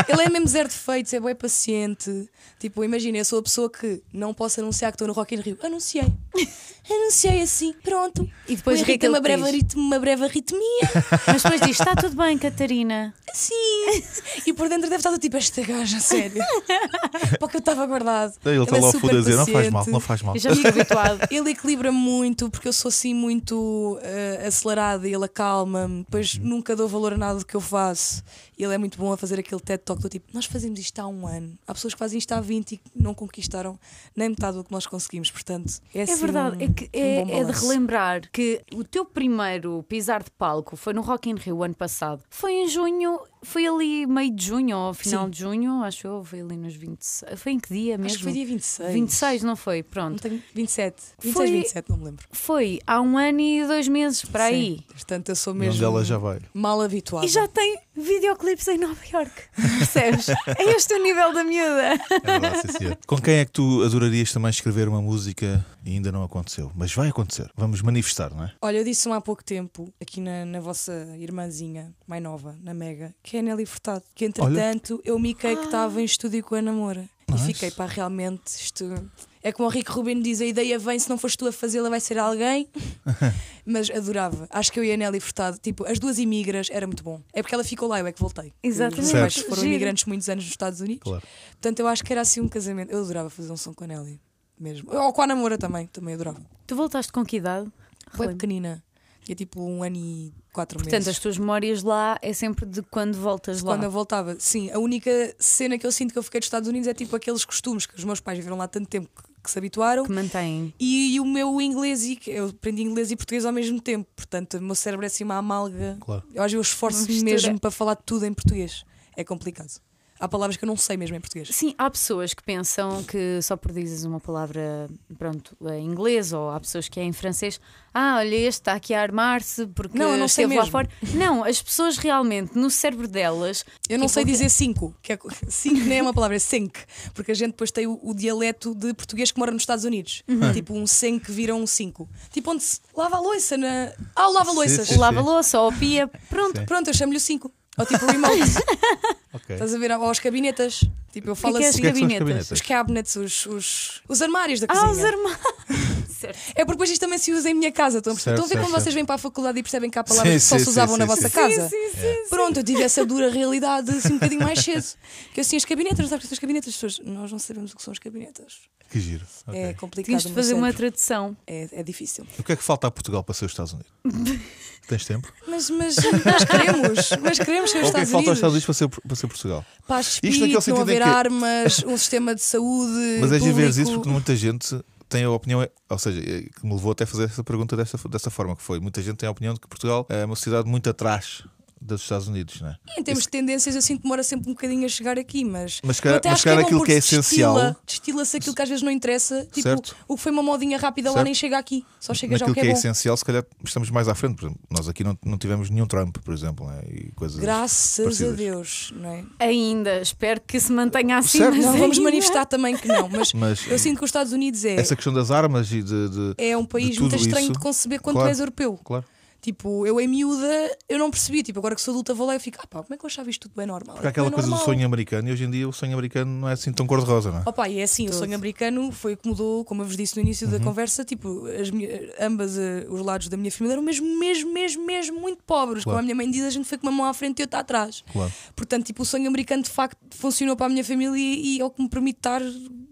Ele é mesmo zero defeitos, é bem paciente. Tipo, imagina, eu sou a pessoa que não posso anunciar que estou no Rock in Rio. Anunciei. Anunciei assim, pronto. E depois o é Henrique que tem uma breve, arit- uma breve arritmia. Mas depois diz: está tudo bem, Catarina. Sim. E por dentro deve estar do tipo, esta gaja, a sério. Porque eu estava guardado. Ele está é lá ao super fundo a dizer: não faz mal, não faz mal. Eu já habituado. Ele equilibra muito porque eu sou assim muito eh, acelerada e ele acalma-me. Depois nunca dou valor a nada do que eu faço. E ele é muito bom a fazer aquele TED Talk do tipo: Nós fazemos isto há um ano. Há pessoas que fazem isto há 20 e que não conquistaram nem metade do que nós conseguimos. Portanto, é, É assim verdade, um- é, que um é, bom é de relembrar que o teu primeiro pisar de palco foi no Rock in Rio ano passado. Foi em junho foi ali meio de junho, ou final Sim. de junho, acho eu, foi ali nos 20. Foi em que dia mesmo? Acho que foi dia 26. 26, não foi? Não Pronto. tenho 27. 26, Foi- 27, não me lembro. Foi há um ano e dois meses para aí. Portanto, eu sou mesmo ela já vai. mal habituada. E já tem videoclipes em Nova York. Percebes? é este o nível da miúda. É verdade. Com quem é que tu adorarias também escrever uma música e ainda não aconteceu? Mas vai acontecer. Vamos manifestar, não é? Olha, eu disse-me há pouco tempo, aqui na, na vossa irmãzinha mais nova, na Mega, que é a Nelly Furtado. Que entretanto eu miquei que estava em estúdio com a namora. Nice. E fiquei, pá, realmente, isto. É como o Rico Rubino diz: a ideia vem, se não fores tu a fazê-la, vai ser alguém. Mas adorava. Acho que eu e a Nelly Furtado, tipo, as duas imigras, era muito bom. É porque ela ficou lá, eu é que voltei. Exatamente. Certo. foram Giro. imigrantes muitos anos nos Estados Unidos. Claro. Portanto, eu acho que era assim um casamento. Eu adorava fazer um som com a Nelly. Mesmo. Ou com a namora também, também adorava. Tu voltaste com que idade? Foi pequenina. Tinha tipo um ano e quatro Portanto, meses. as tuas memórias lá é sempre de quando voltas lá. Quando eu voltava, sim, a única cena que eu sinto que eu fiquei dos Estados Unidos é tipo aqueles costumes que os meus pais viveram lá tanto tempo que, que se habituaram. Que mantém. E, o meu inglês, e que eu aprendi inglês e português ao mesmo tempo, portanto, o meu cérebro é assim uma amalga. Claro. Eu vezes Uma esforço-me mesmo para falar tudo em português. É complicado. Há palavras que eu não sei mesmo em português. Sim, há pessoas que pensam que só por dizes uma palavra, pronto, em inglês, ou há pessoas que é em francês. Ah, olha, este está aqui a armar-se porque Não, eu não sei esteve lá mesmo. fora. Não, as pessoas realmente, no cérebro delas. Eu não tipo, sei dizer cinco, que é, cinco nem é uma palavra, é cinco, porque a gente depois tem o, o dialeto de português que mora nos Estados Unidos. Uhum. Tipo um cinco vira um cinco. Tipo onde se lava a louça na. Ah, o lava louças. Sim, sim. Lava louça ou a pia, pronto. Pronto, eu chamo-lhe o cinco. Ou tipo remote. Ok. Estás a ver? Ou aos gabinetes. Tipo, eu falo que é assim. É que são os gabinetes? gabinetes? Os cabinets, os, os, os armários da cozinha. Ah, os armários. certo. É porque depois isto também se usa em minha casa. Estão? Certo, Estão a ver certo, quando vocês vêm para a faculdade e percebem que há palavras Sim, que só sim, se usavam sim, na sim, vossa sim. casa? Sim, sim, sim. Pronto, eu tive essa dura realidade assim um bocadinho mais cedo. Que assim, as cabinetas, sabes o que são as cabinetas? As pessoas, nós não sabemos o que são as cabinetas. Que giro. Ok. É complicado. Tinhas de fazer uma tradução. É, é difícil. O que é que falta a Portugal para ser os Estados Unidos? Tens tempo? Mas, mas, mas queremos, mas queremos ser os Ou o que é Estados que falta aos Unidos. Estados Unidos para ser, para ser Portugal? Paz, Isto naquele espírito, não em haver que- armas, um sistema de saúde. Mas é de público. veres isso porque muita gente tem a opinião, ou seja, é, que me levou até a fazer essa pergunta dessa, dessa forma, que foi, muita gente tem a opinião de que Portugal é uma sociedade muito atrás dos Estados Unidos, não é? Em termos de tendências, que demora sempre um bocadinho a chegar aqui, mas. Mas se eu calhar- até mas calhar é aquilo que é essencial- Destila, destila-se aquilo que às vezes não interessa. Tipo, Certo. o que foi uma modinha rápida lá Certo. nem chega aqui. Só chega já Naquilo o que que é é bom. essencial, se calhar estamos mais à frente. Por exemplo, nós aqui não, não tivemos nenhum Trump, por exemplo, não é? e coisas Graças a parecidas. Deus, não é? Ainda, espero que se mantenha assim. Certo. mas Não vamos manifestar também que não, mas, Mas eu sinto que os Estados Unidos é, essa questão das armas e de. de- é um país tudo muito estranho isso, de conceber quando claro. tu és europeu. Claro. Tipo, eu em miúda, eu não percebi. Tipo, agora que sou adulta, vou lá e fico, ah pá, como é que eu achava isto tudo bem normal? Porque há aquela coisa do normal. sonho americano e hoje em dia o sonho americano não é assim tão cor-de-rosa, não é? Opa, e é assim, o sonho americano foi o que mudou, como eu vos disse no início Uhum. da conversa, tipo, as minha- ambas eh, os lados da minha família eram mesmo, mesmo, mesmo, mesmo muito pobres. Claro. Como a minha mãe diz, a gente foi com uma mão à frente e outra atrás. Claro. Portanto, tipo, o sonho americano de facto funcionou para a minha família e, e é o que me permite estar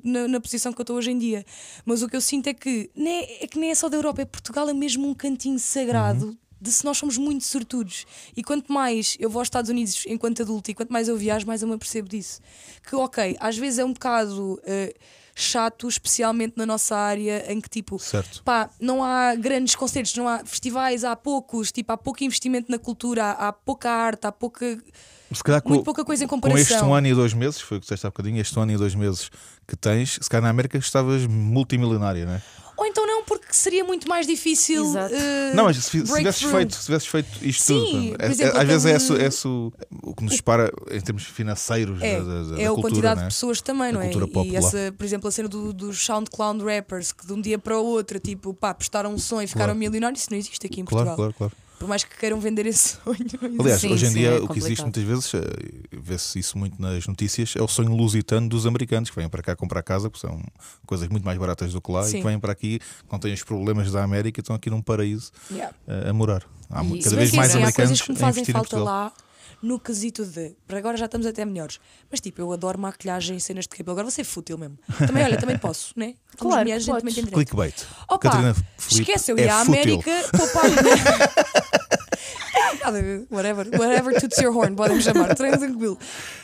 na, na posição que eu estou hoje em dia. Mas o que eu sinto é que, nem é, é que nem é só da Europa, é Portugal é mesmo um cantinho sagrado. De se nós somos muito sortudos e quanto mais eu vou aos Estados Unidos enquanto adulto e quanto mais eu viajo, mais eu me apercebo disso. Que, ok, às vezes é um bocado eh, chato, especialmente na nossa área, em que tipo, Certo. pá, não há grandes concertos, não há festivais, há poucos, tipo, há pouco investimento na cultura, há, há pouca arte, há pouca. Se calhar com, Muito pouca coisa em com comparação. este um ano e dois meses, foi o que disseste há bocadinho, este um ano e dois meses que tens, se calhar na América estavas multimilionária, não é? Ou então não, porque seria muito mais difícil. Exato. eh, Não, mas se, se tivesses feito, se tivesses feito isto Sim, tudo, é- é- exemplo, às vezes é, esse, é esse o, que nos separa em termos financeiros É, da, da, da é a cultura, quantidade é? de pessoas também, Da não é? E essa, por exemplo, a cena do- dos SoundCloud rappers que de um dia para o outro, tipo, pá, prestaram um som e ficaram Claro. milionários, isso não existe aqui em Claro, Portugal. claro, claro. Por mais que queiram vender esse sonho. existe. Aliás, Sim, hoje em sim, dia é o que existe complicado. muitas vezes, eh, vê-se isso muito nas notícias, é o sonho lusitano dos americanos que vêm para cá comprar casa, porque são coisas muito mais baratas do que lá e Sim. que vêm para aqui, não têm os problemas da América e estão aqui num paraíso Yeah. eh, a morar. Há E- cada vez mais sim, há há americanos coisas que me a fazem falta lá no quesito de. Para agora já estamos até melhores. Mas tipo, eu adoro maquilhagem e cenas de cabelo. Agora vou ser fútil mesmo. Também, olha, também posso, né? Como Claro, mulheres, gente também tem direito. Clickbait. Opa, Catarina Filipe eu é ia à fútil. América poupar. Nada a ver, whatever, whatever toots your horn, podem-me chamar, tranquilo.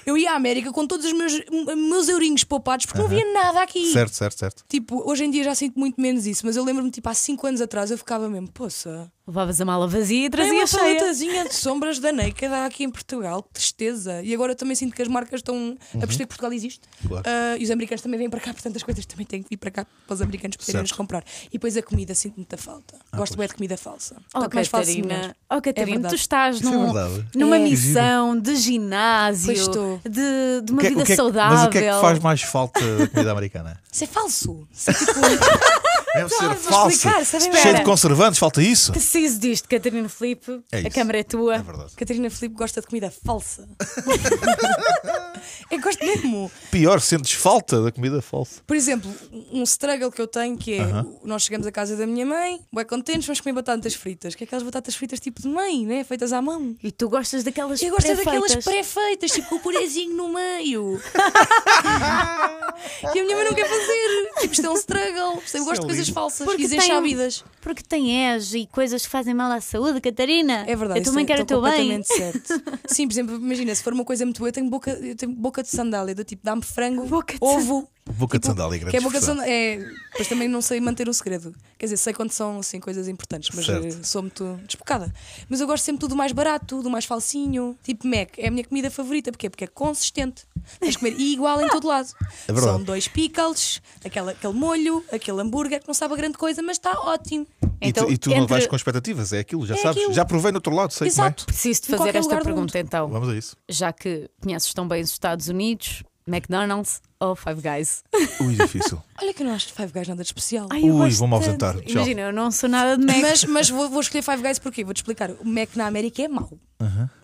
Eu ia à América com todos os meus, meus eurinhos poupados porque não havia nada aqui. Certo, certo, certo. Tipo, hoje em dia já sinto muito menos isso, mas eu lembro-me, tipo, há 5 anos atrás eu ficava mesmo, poça, Levavas a mala vazia e Tem uma trazias cheia. paletazinha de sombras da Naked há aqui em Portugal. Que tristeza. E agora também sinto que as marcas estão a perceber que Portugal existe. Claro. Ah, e os americanos também vêm para cá, portanto as coisas também têm que vir para cá para os americanos poderem Certo. nos comprar. E depois a comida, sinto muita falta. Gosto bem de comida falsa. Oh, falso, melhor. Catarina, oh, Catarina, É tu estás é num- verdade. numa É. missão de ginásio, Pois estou. de, de uma que é- vida é saudável. Mas o que é que faz mais falta da comida americana? Isso é falso. Isso é tipo, Deve ser falso. Cheio de conservantes, falta isso. Preciso disto, Catarina Filipe. É a câmara é tua. É verdade. Catarina Filipe gosta de comida falsa. é que gosto mesmo. Pior, sentes falta da comida falsa. Por exemplo, um struggle que eu tenho que é: nós chegamos à casa da minha mãe, bem contentes, vamos comer batatas fritas. Que é aquelas batatas fritas tipo de mãe, né? Feitas à mão. E tu gostas daquelas Eu gosto daquelas pré-feitas. tipo com o purezinho no meio. que a minha mãe não quer fazer. Tipo, isto é um struggle. Eu gosto de coisas falsas Porque e tem- desenchabidas. Porque tem EJ e coisas que fazem mal à saúde, Catarina. É verdade. Eu também é- quero o teu bem. certo. Sim, por exemplo, imagina, se for uma coisa muito boa, eu tenho boca, eu tenho boca de sandália, do tipo, dá-me frango, ovo. Boca de sandália, grande Que é boca de sandália. É, depois também não sei manter um segredo. Quer dizer, sei quando são assim, coisas importantes, mas Certo. eh, sou muito despocada. Mas eu gosto sempre tudo mais barato, do mais falsinho. Tipo Mac, é a minha comida favorita. Porquê? Porque é consistente. Tens de comer igual em todo lado. É verdade. São dois pickles, aquela, aquele molho, aquele hambúrguer que não sabe a grande coisa, mas está ótimo. E Então, tu, e tu não entre- vais com expectativas, é aquilo, já É sabes. aquilo. Já provei no outro lado, sei Exato. Preciso de fazer esta pergunta então. como é. Vamos a isso. Já que conheces tão bem os Estados Unidos, McDonald's ou Five Guys? Ui, difícil. Olha que eu não acho Five Guys nada de especial. Ai, eu Ui, gosto vou-me tanto. ausentar. Tchau. Imagina, eu não sou nada de Mac. Mas, mas vou, vou escolher Five Guys porquê? Vou-te explicar. O Mac na América é mau.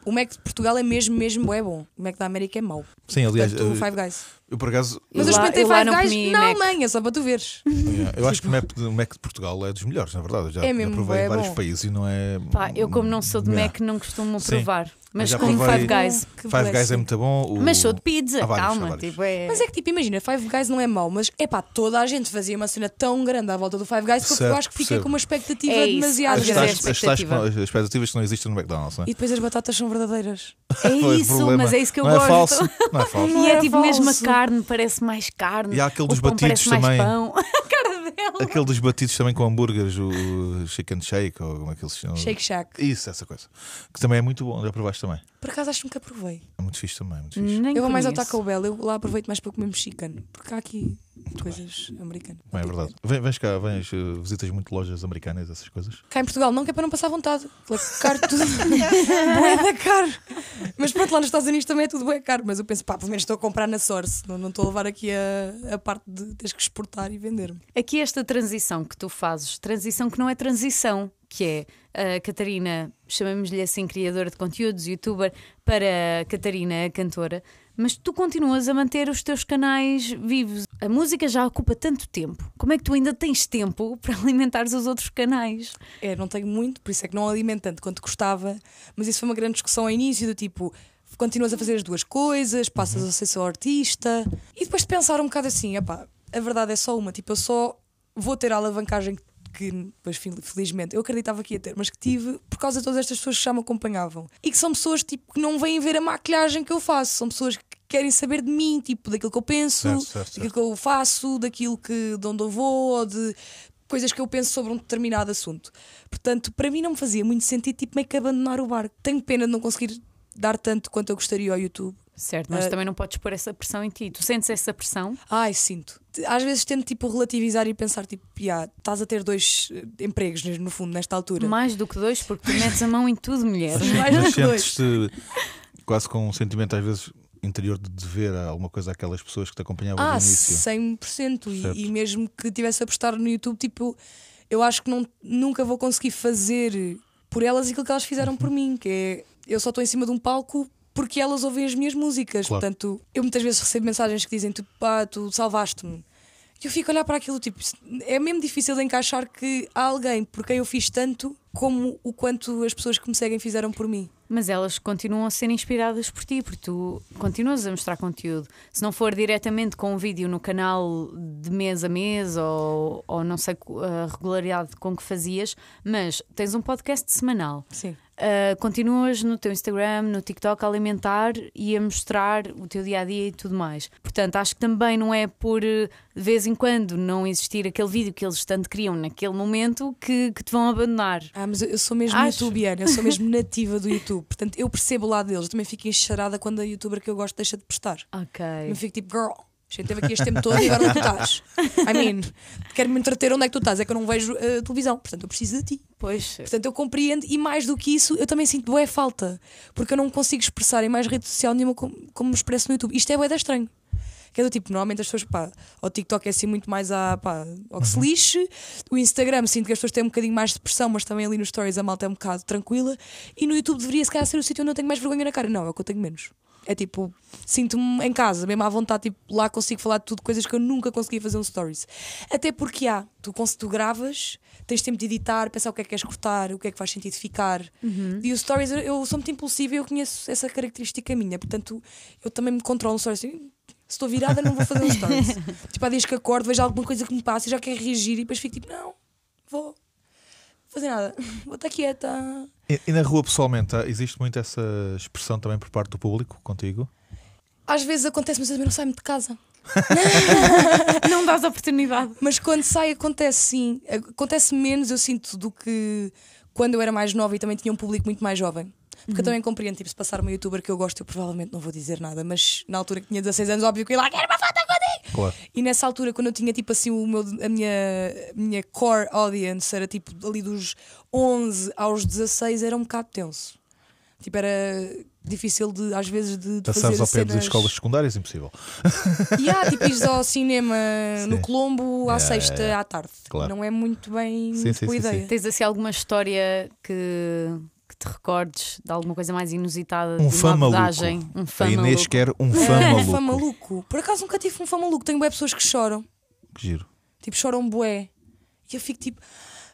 O Mac de Portugal é mesmo, mesmo é bom. O Mac da América é mau. Sim, aliás, Portanto, o eu, Five Guys. eu por acaso. Mas Eu eu lá- experimentei eu lá Five não Guys na Mac. Alemanha, só para tu veres. Eu acho que o Mac, o Mac de Portugal é dos melhores, na verdade. Eu Já É mesmo, provei é em vários bom. países e não é. Pá, eu como não sou de Yeah. Mac não costumo Sim. provar. Mas já como provei- Five Guys. Que Five Guys é muito bom. o- Mas sou de pizza, calma. Tipo, é... Mas é que tipo, imagina, Five Guys não é mau, mas é pá, toda a gente fazia uma cena tão grande à volta do Five Guys porque Certo, eu acho que fiquei percebo. com uma expectativa É demasiado As grande. é as tais expectativa. as expectativas que não existem no McDonald's, não é? E depois as batatas são verdadeiras. É isso, mas é isso que eu não gosto. É falso, não é falso. E Não é, é tipo mesmo a falso. carne, parece mais carne. E há aquele dos batidos parece mais também. pão. Aquele dos batidos também com hambúrgueres, o chicken shake, ou como é que eles chamam? Shake Shack. Isso, essa coisa. Que também é muito bom, já provaste também. Por acaso acho que nunca provei. É muito fixe também, muito fixe. Nem Eu vou mais ao. Taco Bell, eu lá aproveito mais para comer mexicano. Porque há aqui coisas americanas. Bem, é verdade. Vem- Vens cá, vens, uh, visitas muito lojas americanas, essas coisas. Cá em Portugal não, que é para não passar vontade. É caro tudo. da caro. Mas pronto, lá nos Estados Unidos também é tudo bué caro. Mas eu penso, pá, pelo menos estou a comprar na Source. Não, não estou a levar aqui a, a parte de teres que exportar e vender-me. Aqui esta transição que tu fazes, transição que não é transição, que é a Catarina, chamamos-lhe assim, criadora de conteúdos, youtuber, para a Catarina, a cantora, mas tu continuas a manter os teus canais vivos. A música já ocupa tanto tempo. Como é que tu ainda tens tempo para alimentares os outros canais? É, não tenho muito, por isso é que não alimento tanto quanto gostava. Mas isso foi uma grande discussão ao início do tipo. Continuas a fazer as duas coisas, passas a ser só artista e depois de pensar um bocado assim, epá, a verdade é só uma, tipo, eu só vou ter a alavancagem que depois fel- felizmente eu acreditava que ia ter, mas que tive por causa de todas estas pessoas que já me acompanhavam e que são pessoas tipo que não vêm ver a maquilhagem que eu faço, são pessoas que querem saber de mim, tipo daquilo que eu penso, Certo, certo, daquilo certo. que eu faço, daquilo que de onde eu vou, ou de coisas que eu penso sobre um determinado assunto. Portanto, para mim não me fazia muito sentido tipo meio que abandonar o barco. Tenho pena de não conseguir dar tanto quanto eu gostaria ao YouTube. Certo, mas Ah. também não podes pôr essa pressão em ti. Tu sentes essa pressão? Ai, sinto. Às vezes tento tipo relativizar e pensar tipo, "Ya, estás a ter dois eh, empregos no fundo nesta altura. Mais do que dois, porque tu metes a mão em tudo, mulher. Mais do Mas que dois. sentes-te quase com um sentimento, às vezes, interior de dever a alguma coisa àquelas pessoas que te acompanhavam Ah, no início. 100%. E, Certo. e mesmo que tivesse a postar no YouTube, tipo, eu acho que não, nunca vou conseguir fazer por elas aquilo que elas fizeram Uhum. por mim, que é eu só estou em cima de um palco porque elas ouvem as minhas músicas. Claro. Portanto, eu muitas vezes recebo mensagens que dizem, tu, pá, tu salvaste-me. E eu fico a olhar para aquilo, tipo, é mesmo difícil de encaixar que há alguém por quem eu fiz tanto como o quanto as pessoas que me seguem fizeram por mim. Mas elas continuam a ser inspiradas por ti, porque tu continuas a mostrar conteúdo. Se não for diretamente com um vídeo no canal de mês a mês ou, ou não sei a regularidade com que fazias, mas tens um podcast semanal. Sim. Uh, continuas no teu Instagram, no TikTok a alimentar e a mostrar o teu dia a dia e tudo mais. Portanto, acho que também não é por de vez em quando não existir aquele vídeo que eles tanto queriam naquele momento que, que te vão abandonar. Ah, mas eu- sou mesmo Acho. youtubiana, eu sou mesmo nativa do YouTube. Portanto, eu percebo o lado deles. Eu também fico encharada quando a youtuber que eu gosto deixa de prestar. Ok. Eu fico tipo, girl, gente esteve aqui este tempo todo e agora onde tu estás? I mean, quero-me entreter onde é que tu estás? É que eu não vejo uh, televisão, portanto eu preciso de ti. Pois. Portanto, eu compreendo e mais do que isso, eu também sinto boa falta, porque eu não consigo expressar em mais rede social nenhuma como, como me expresso no YouTube. Isto é bué estranho. Que é do tipo, normalmente as pessoas, pá, o TikTok é assim muito mais a, pá, ao que se lixe, o Instagram sinto que as pessoas têm um bocadinho mais de pressão, mas também ali nos stories a malta é um bocado tranquila, e no YouTube deveria se calhar ser o sítio onde eu tenho mais vergonha na cara. Não, é o que eu tenho menos. É tipo, sinto-me em casa, mesmo à vontade, tipo, lá consigo falar de tudo, coisas que eu nunca conseguia fazer um stories. Até porque há, tu, tu gravas, tens tempo de editar, pensar o que é que queres cortar, o que é que faz sentido ficar. E os stories, eu- sou muito impulsiva e eu conheço essa característica minha, portanto, eu também me controlo nos stories. Assim, se estou virada, não vou fazer um stories. tipo, há dias que acordo, vejo alguma coisa que me passa e já quero reagir e depois fico tipo, não, vou fazer nada, vou estar quieta. E, e na rua, pessoalmente, existe muito essa expressão também por parte do público contigo? Às vezes acontece, mas eu também não saio de casa. Não dás oportunidade. Mas quando sai, acontece sim. Acontece menos, eu sinto, do que quando eu era mais nova e também tinha um público muito mais jovem. Porque eu também compreendo, tipo, se passar uma youtuber que eu gosto, eu provavelmente não vou dizer nada, mas na altura que tinha 16 anos, óbvio que eu ia lá, quero uma foto contigo! Claro. E nessa altura, quando eu tinha tipo assim, o meu, a, minha, a minha core audience era tipo ali dos 11 aos 16, era um bocado tenso. Tipo, era difícil de, às vezes, de, de Passares fazer ao pé das cenas... escolas secundárias, impossível. E há, tipo, ires ao cinema no Sim. Colombo à Yeah, sexta yeah, yeah. à tarde. Claro. Não é muito bem Sim, sim, boa sim, ideia. sim. Tens assim alguma história que te recordes de alguma coisa mais inusitada? Um de fã uma maluco. abordagem? Um fã A Inês maluco. quer um fã É, maluco. fã maluco. Por acaso nunca tive um fã maluco. Tenho bué pessoas que choram. Que giro. Tipo, choram bué. E eu fico tipo,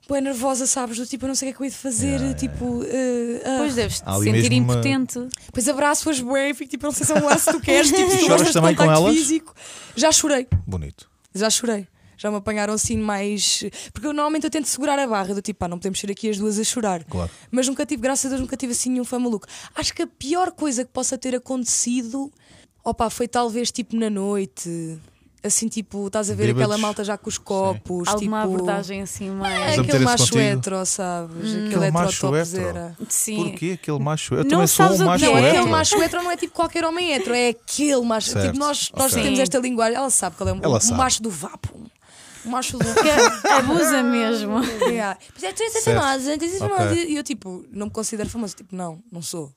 bué nervosa, sabes? Do tipo, eu não sei o que é que eu hei de fazer. Yeah, yeah, tipo, eh, ah. Depois deves te Há ali sentir mesmo uma- impotente. Depois abraço-as bué e fico tipo, eu não sei se é um laço que tu queres. Tipo, se tu Choras gostas de também com contacto elas? físico. Já chorei. Bonito. Já chorei. Já me apanharam assim mais. Porque eu normalmente eu tento segurar a barra do tipo, pá, não podemos ser aqui as duas a chorar. Claro. Mas nunca tive, graças a Deus, nunca tive assim nenhum fã maluco. Acho que a pior coisa que possa ter acontecido, opa, foi talvez tipo na noite. Assim, tipo, estás a ver Bêbados. aquela malta já com os copos. Alguma tipo, abordagem assim mais. É a meter aquele macho contigo? hetero, sabes? Aquele Aquele macho heterotopzera. Sim. Porquê aquele macho? Eu Não também sou um o que macho é. Não, Não, aquele macho hetero não é tipo qualquer homem hetero, é aquele macho. Certo. Tipo, nós, nós temos Sim. esta linguagem, ela sabe qual é o, Ela o sabe. macho do vapo. O macho do. Que abusa mesmo. Yeah. Pois é, tu és famosa, tu és famosa. E eu, tipo, não me considero famoso. Tipo, não, não sou.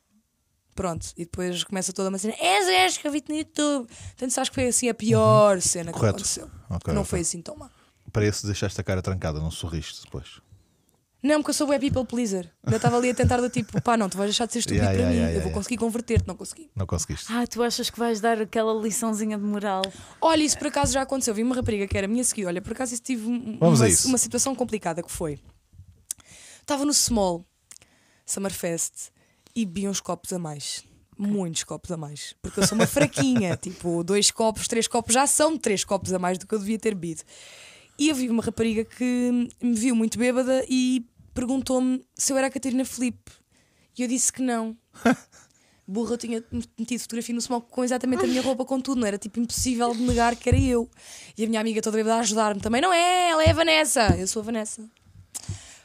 Pronto. E depois começa toda uma cena. És, és, que eu vi-te no YouTube. Portanto, acho que foi assim a pior cena que Uhum. Correto. aconteceu. Ok, não ok. foi assim tão má. Para esse deixaste a cara trancada, não sorriste depois. Não, porque eu sou web people pleaser. Ainda estava ali a tentar do tipo, pá, não, tu vais deixar de ser estúpido Yeah, para yeah, mim. yeah, eu vou conseguir converter-te, não consegui. Não conseguiste. Ah, tu achas que vais dar aquela liçãozinha de moral? Olha, isso por acaso já aconteceu. Vi uma rapariga que era minha seguir. Olha, por acaso isso tive um- Vamos uma, isso. uma situação complicada que foi. Estava no Small Summerfest e bebi uns copos a mais. Muitos copos a mais. Porque eu sou uma fraquinha. tipo, dois copos, três copos já são três copos a mais do que eu devia ter bebido. E eu vi uma rapariga que me viu muito bêbada e perguntou-me se eu era a Catarina Felipe. E eu disse que não. Burra, eu tinha metido fotografia no small com exatamente a minha roupa, com tudo, não era tipo impossível de negar que era eu. E a minha amiga toda bêbada a ajudar-me também. Não é, ela é a Vanessa. Eu sou a Vanessa.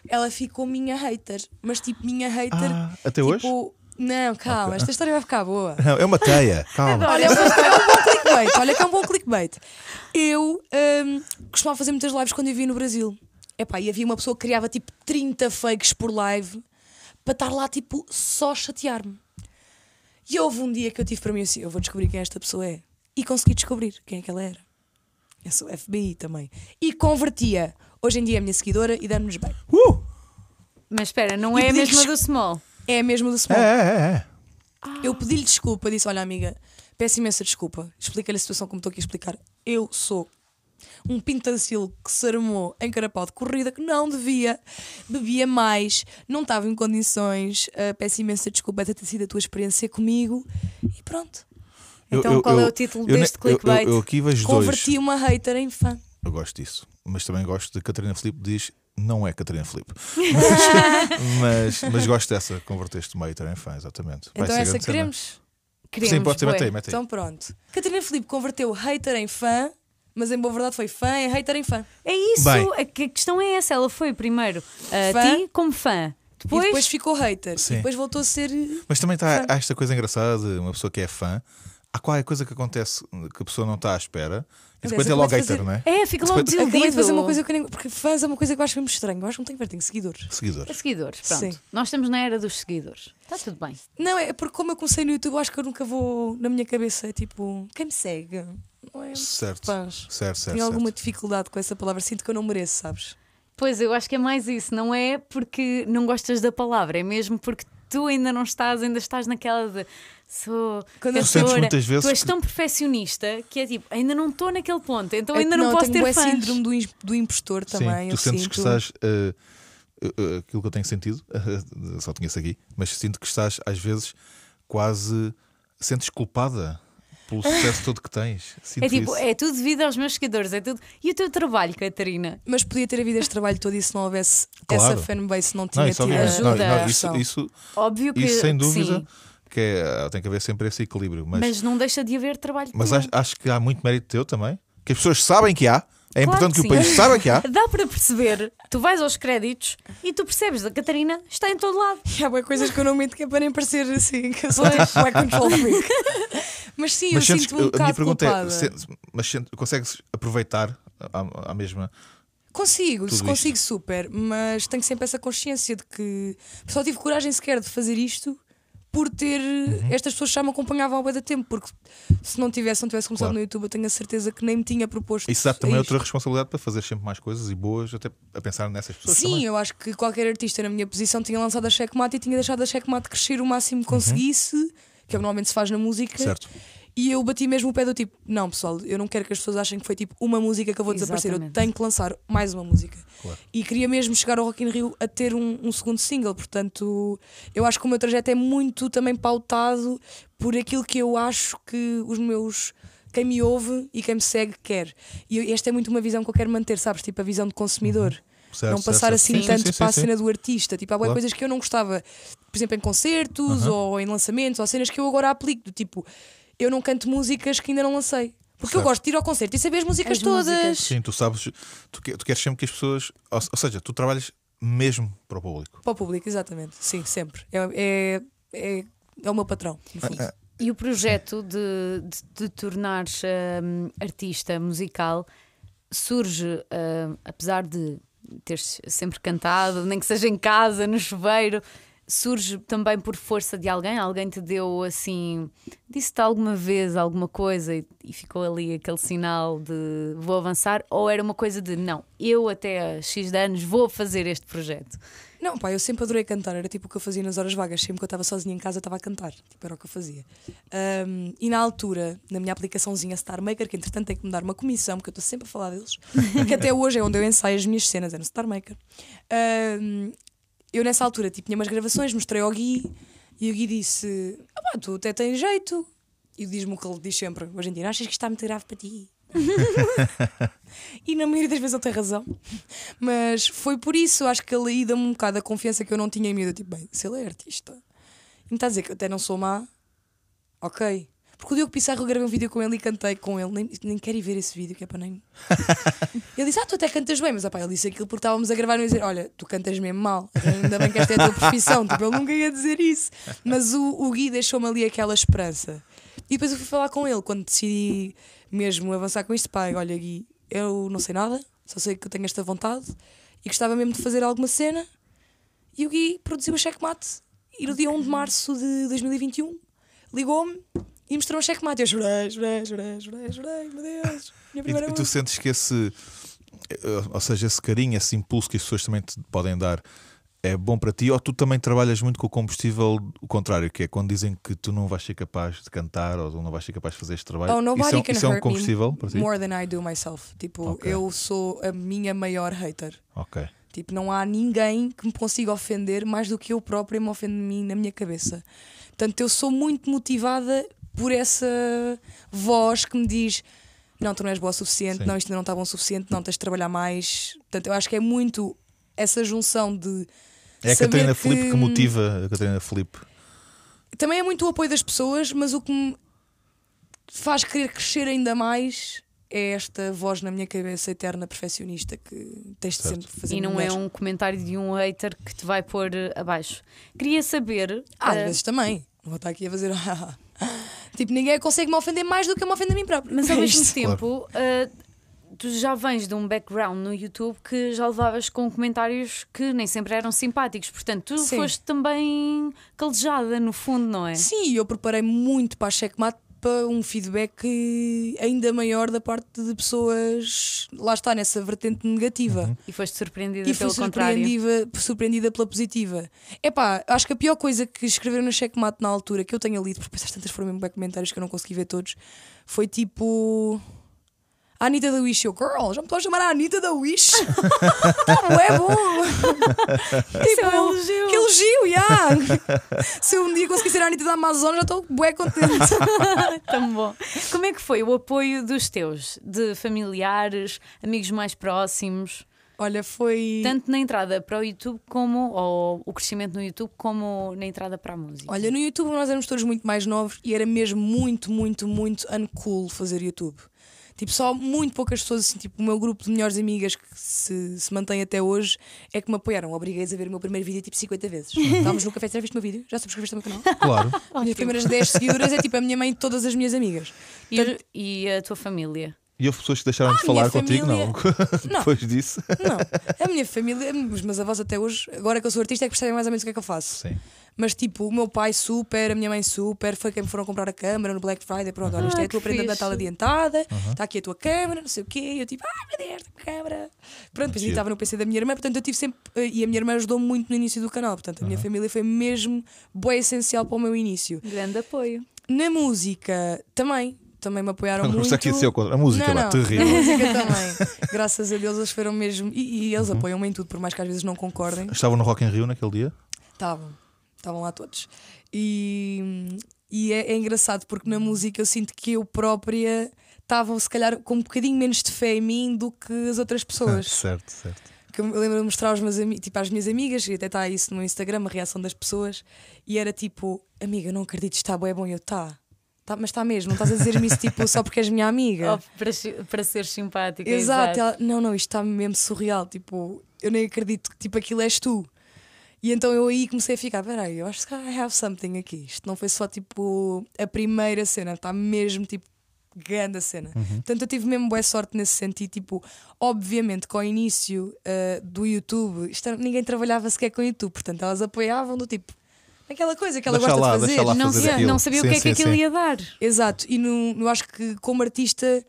Ela ficou minha hater, mas tipo, minha hater. Ah, até tipo, hoje? Não, calma, esta história vai ficar boa. Não, é uma teia. Calma. Olha, é um, bom, é um bom clickbait. Olha que é um bom clickbait. Eu hum, costumava fazer muitas lives quando eu vivia no Brasil. Epá, e havia uma pessoa que criava tipo 30 fakes por live para estar lá tipo só chatear-me. E houve um dia que eu tive para mim assim: eu vou descobrir quem esta pessoa é. E consegui descobrir quem é que ela era. Eu sou FBI também. E convertia. Hoje em dia é a minha seguidora e dando-nos bem. Uh! Mas espera, não E é a mesma do Small. É a mesma do É, Small. é, é, é. Eu pedi-lhe desculpa, disse: Olha, amiga, peço imensa desculpa. Explica-lhe a situação como estou aqui a explicar. Eu sou um pintacil que se armou em carapau de corrida que não devia, bebia mais, não estava em condições. Uh, peço imensa desculpa de ter sido a tua experiência comigo e pronto. Eu- Então eu- qual é eu- o título eu ne- deste eu- eu- clickbait? Eu, aqui vejo Converti dois. uma hater em fã. Eu gosto disso. Mas também gosto de Catarina Filipe diz não é Catarina Filipe. Mas, mas, mas gosto dessa, converteste hater em fã, exatamente. Vai Então essa queremos. Queremos, Sim, pode ser, mete aí, mete. Então pronto. Catarina Felipe converteu hater em fã Mas em boa verdade foi fã, é hater em fã. É isso, Bem. a que- a questão é essa. Ela foi primeiro a Fã. ti como fã. E Depois, depois ficou hater. Sim. E depois voltou a ser. Mas também está, esta coisa engraçada de uma pessoa que é fã. Há qualquer coisa que acontece que a pessoa não está à espera e depois é eu logo de hater, fazer- não é? é, fica logo Depois- desiludido. Acabei de fazer uma coisa que eu nem. Porque fãs é uma coisa que eu acho mesmo estranho. Eu acho que não tenho ver, tenho seguidores. É Seguidores. seguidores, pronto. Sim. Nós estamos na era dos seguidores. Está tudo bem. Não, é porque como eu comecei no YouTube, eu acho que eu nunca vou. Na minha cabeça, é tipo. Quem me segue? Não é? Certo. Fãs. Certo, certo. Tenho alguma certo. dificuldade com essa palavra. Sinto que eu não mereço, sabes? Pois, eu acho que é mais isso. Não é porque não gostas da palavra, é mesmo porque tu ainda não estás, ainda estás naquela de sou Quando eu- Tu sentes cantora. muitas vezes Tu és que- tão perfeccionista que é tipo, ainda não estou naquele ponto, então É ainda que não, posso tenho ter fãs. síndrome do, do impostor também. Sim, tu sentes sinto. que estás. eh, eh, aquilo que eu tenho sentido, só tinha isso aqui, mas sinto que estás às vezes quase. Sentes culpada pelo sucesso todo que tens. Sinto É tipo, isso. é tudo devido aos meus seguidores, é tudo. E o teu trabalho, Catarina? Mas podia ter havido este trabalho todo e se não houvesse Claro. essa fanbase, não tinha Não, isso, tido obviamente. Não, ajuda. não, isso, isso, Óbvio que. isso sem dúvida sim, que é, tem que haver sempre esse equilíbrio. Mas, mas não deixa de haver trabalho. mas acho, acho que há muito mérito teu também. Que as pessoas sabem que há. É Claro importante que, que o país saiba que há. Dá para perceber, tu vais aos créditos e tu percebes, a Catarina está em todo lado. E há bué coisas que eu não minto que é para nem parecer assim, que eu sou tipo bué control freak. Mas sim, eu Mas sinto-me um que- a minha bocado pergunta culpada. é: se- mas consegues aproveitar a, a mesma. Consigo, Tudo consigo super, mas tenho sempre essa consciência de que só tive coragem sequer de fazer isto por ter. Uhum. Estas pessoas já me acompanhavam ao bué da tempo, porque se não tivesse, não tivesse começado Claro. no YouTube, eu tenho a certeza que nem me tinha proposto. Isso dá também outra responsabilidade para fazer sempre mais coisas e boas, até a pensar nessas pessoas. Sim, também. eu acho que qualquer artista na minha posição tinha lançado a checkmate e tinha deixado a checkmate crescer o máximo que conseguisse, que é normalmente se faz na música. Uhum. Certo. E eu bati mesmo o pé do tipo: não, pessoal, eu não quero que as pessoas achem que foi tipo uma música que eu vou desaparecer. Eu tenho que lançar mais uma música. Claro. E queria mesmo chegar ao Rock in Rio a ter um, um segundo single. Portanto, eu acho que o meu trajeto é muito também pautado por aquilo que eu acho que os meus. Quem me ouve e quem me segue quer. E esta é muito uma visão que eu quero manter, sabes? Tipo a visão de consumidor. Uhum. Certo, não passar certo. assim Sim, tanto sim, sim, para a sim. cena do artista. Tipo, há Claro. coisas que eu não gostava, por exemplo, em concertos ou em lançamentos, ou cenas que eu agora aplico. Do tipo, eu não canto músicas que ainda não lancei. Porque eu Certo. gosto de ir ao concerto e saber as músicas As todas. músicas. Sim, tu sabes, tu, que- tu queres sempre que as pessoas. Ou, ou seja, tu trabalhas mesmo para o público. Para o público, exatamente. Sim, sempre. É, é, é, é o meu patrão, no fundo. Ah, E o projeto de, de, de tornares hum, artista musical surge, hum, apesar de teres sempre cantado, nem que seja em casa, no chuveiro, surge também por força de alguém? Alguém te deu assim, disse-te alguma vez alguma coisa e, e ficou ali aquele sinal de vou avançar? Ou era uma coisa de não, eu até X anos vou fazer este projeto? Não, pá, eu sempre adorei cantar. Era tipo o que eu fazia nas horas vagas. Sempre que eu estava sozinha em casa, estava a cantar. Tipo, era o que eu fazia. Ahm, e na altura, na minha aplicaçãozinha Star Maker, que entretanto tem que me dar uma comissão, porque eu estou sempre a falar deles, que até hoje é onde eu ensaio as minhas cenas, é no Star Maker. Ahm, eu nessa altura tipo, tinha umas gravações, mostrei ao Gui e o Gui disse: Ah, pá, tu até tens jeito. E diz-me o que ele diz sempre: Hoje em dia, não achas que está muito grave para ti? E na maioria das vezes ele tem razão. Mas foi por isso, acho que ele dá-me um bocado a confiança que eu não tinha em mim. Eu, tipo, bem, se ele é artista e me está a dizer que eu até não sou má, ok. Porque o Diogo Pissarro eu gravei um vídeo com ele e cantei com ele. Nem, nem quero ir ver esse vídeo, que é para nem. ele disse: Ah, tu até cantas bem, mas opá, ele disse aquilo porque estávamos a gravar e eu ia dizer: Olha, tu cantas mesmo mal. Ainda bem que esta é a tua profissão. tipo, ele nunca ia dizer isso. Mas o, o Gui deixou-me ali aquela esperança. E depois eu fui falar com ele quando decidi mesmo avançar com isto. Pai, olha, Gui, eu não sei nada, só sei que eu tenho esta vontade e gostava mesmo de fazer alguma cena. E o Gui produziu a checkmate. E no dia 1 de março de 2021 ligou-me e mostrou a checkmate. Eu chorei, chorei, chorei, chorei, chorei, meu Deus. Minha E, primeira e tu música. sentes que esse, eh, ou seja, esse carinho, esse impulso que as pessoas também te podem dar é bom para ti? Ou tu também trabalhas muito com o combustível, o contrário, que é quando dizem que tu não vais ser capaz de cantar ou não vais ser capaz de fazer este trabalho? Oh, nobody isso é, um- can isso é um combustível me para ti? more than I do myself. Tipo, Ok. eu sou a minha maior hater. Ok. Tipo, não há ninguém que me consiga ofender mais do que eu própria me ofendo de mim na minha cabeça. Portanto, eu sou muito motivada por essa voz que me diz: não, tu não és boa o suficiente, Sim. não, isto ainda não está bom o suficiente, não, tens de trabalhar mais. Portanto, eu acho que é muito essa junção de. É a Catarina Felipe que motiva a Catarina Felipe. Também é muito o apoio das pessoas, mas o que me faz querer crescer ainda mais é esta voz na minha cabeça eterna perfeccionista que tens de Certo. sempre fazer E não melhor. é um comentário de um hater que te vai pôr abaixo. Queria saber. Ah, às eh, vezes também. Não vou estar aqui a fazer. tipo, ninguém consegue me ofender mais do que eu me ofendo a mim próprio. Mas ao É mesmo isto. tempo, eh, tu já vens de um background no YouTube que já levavas com comentários que nem sempre eram simpáticos. Portanto, tu Sim. foste também calejada, no fundo, não é? Sim, eu preparei muito para a checkmate para um feedback ainda maior da parte de pessoas, lá está, nessa vertente negativa. E foste surpreendida E pelo contrário. surpreendida, surpreendida pela positiva. Epá, acho que a pior coisa que escreveram na checkmate na altura que eu tenha lido, porque depois tantas foram mesmo bem comentários que eu não consegui ver todos, foi tipo. A Anitta da Wish, eu, girl, já me estou a chamar a Anitta da Wish? Como é bom! Isso é um elogio. Que elogio, yeah. Se eu um dia conseguir ser a Anitta da Amazon, já estou bué contente. Tão bom. Como é que foi o apoio dos teus, de familiares, amigos mais próximos, Olha, foi. tanto na entrada para o YouTube como ou o crescimento no YouTube como na entrada para a música? Olha, no YouTube nós éramos todos muito mais novos e era mesmo muito, muito, muito uncool fazer YouTube. Tipo, só muito poucas pessoas, assim, tipo, o meu grupo de melhores amigas que se, se mantém até hoje é que me apoiaram. Obriguei-as a ver o meu primeiro vídeo tipo 50 vezes. Estávamos no café, já viste o meu vídeo? Já subscreveste o meu canal? Claro. As minhas primeiras 10 seguidoras é tipo a minha mãe e todas as minhas amigas. E, e a tua família? E houve pessoas que deixaram de Ah, minha falar contigo, família- não? Não. Depois disso. Não, a minha família, os meus avós até hoje, agora que eu sou artista, é que percebem mais ou menos o que é que eu faço. Sim. Mas tipo, o meu pai super, a minha mãe super, foi quem me foram comprar a câmera no Black Friday. Pronto, olha, isto Ah, é a tua que prenda de. Natal adiantada, está aqui a tua câmera, não sei o quê. E eu tipo, ah, meu Deus, a câmera. Pronto, depois estava no PC da minha irmã, portanto eu tive sempre. eh, E a minha irmã ajudou-me muito no início do canal, portanto a minha família foi mesmo boa essencial para o meu início. Grande apoio. Na música, também. Também me apoiaram Agora muito. aqui a ser a música, não, lá, não, terrível. A música também. Graças a Deus eles foram mesmo. E, e eles Uhum. apoiam-me em tudo, por mais que às vezes não concordem. Estavam no Rock in Rio naquele dia? Estavam, estavam lá todos. E, e é, é engraçado porque na música eu sinto que eu própria estava, se calhar, com um bocadinho menos de fé em mim do que as outras pessoas. certo, certo. que eu lembro de mostrar aos meus tipo, às minhas amigas, e até está isso no meu Instagram, a reação das pessoas, e era tipo, amiga, não acredito, está bom, é bom, eu, tá. Tá, mas está mesmo, não estás a dizer-me isso tipo, só porque és minha amiga. Oh, para, para ser simpática. Exato, ela, não, não, isto está mesmo surreal. Tipo, eu nem acredito que tipo, aquilo és tu. E então eu aí comecei a ficar: peraí, eu acho que I have something aqui. Isto não foi só tipo a primeira cena, está mesmo tipo grande a cena. Portanto, eu tive mesmo boa sorte nesse sentido. Tipo, obviamente, com o início ah, do YouTube, isto ninguém trabalhava sequer com o YouTube, portanto, elas apoiavam do tipo. Aquela coisa que ela Deixa gosta lá, de fazer. deixa lá Não, fazer sabia- não sabia Sim, o que é que sim, aquilo sim. ia dar. Exato, e no, eu acho que como artista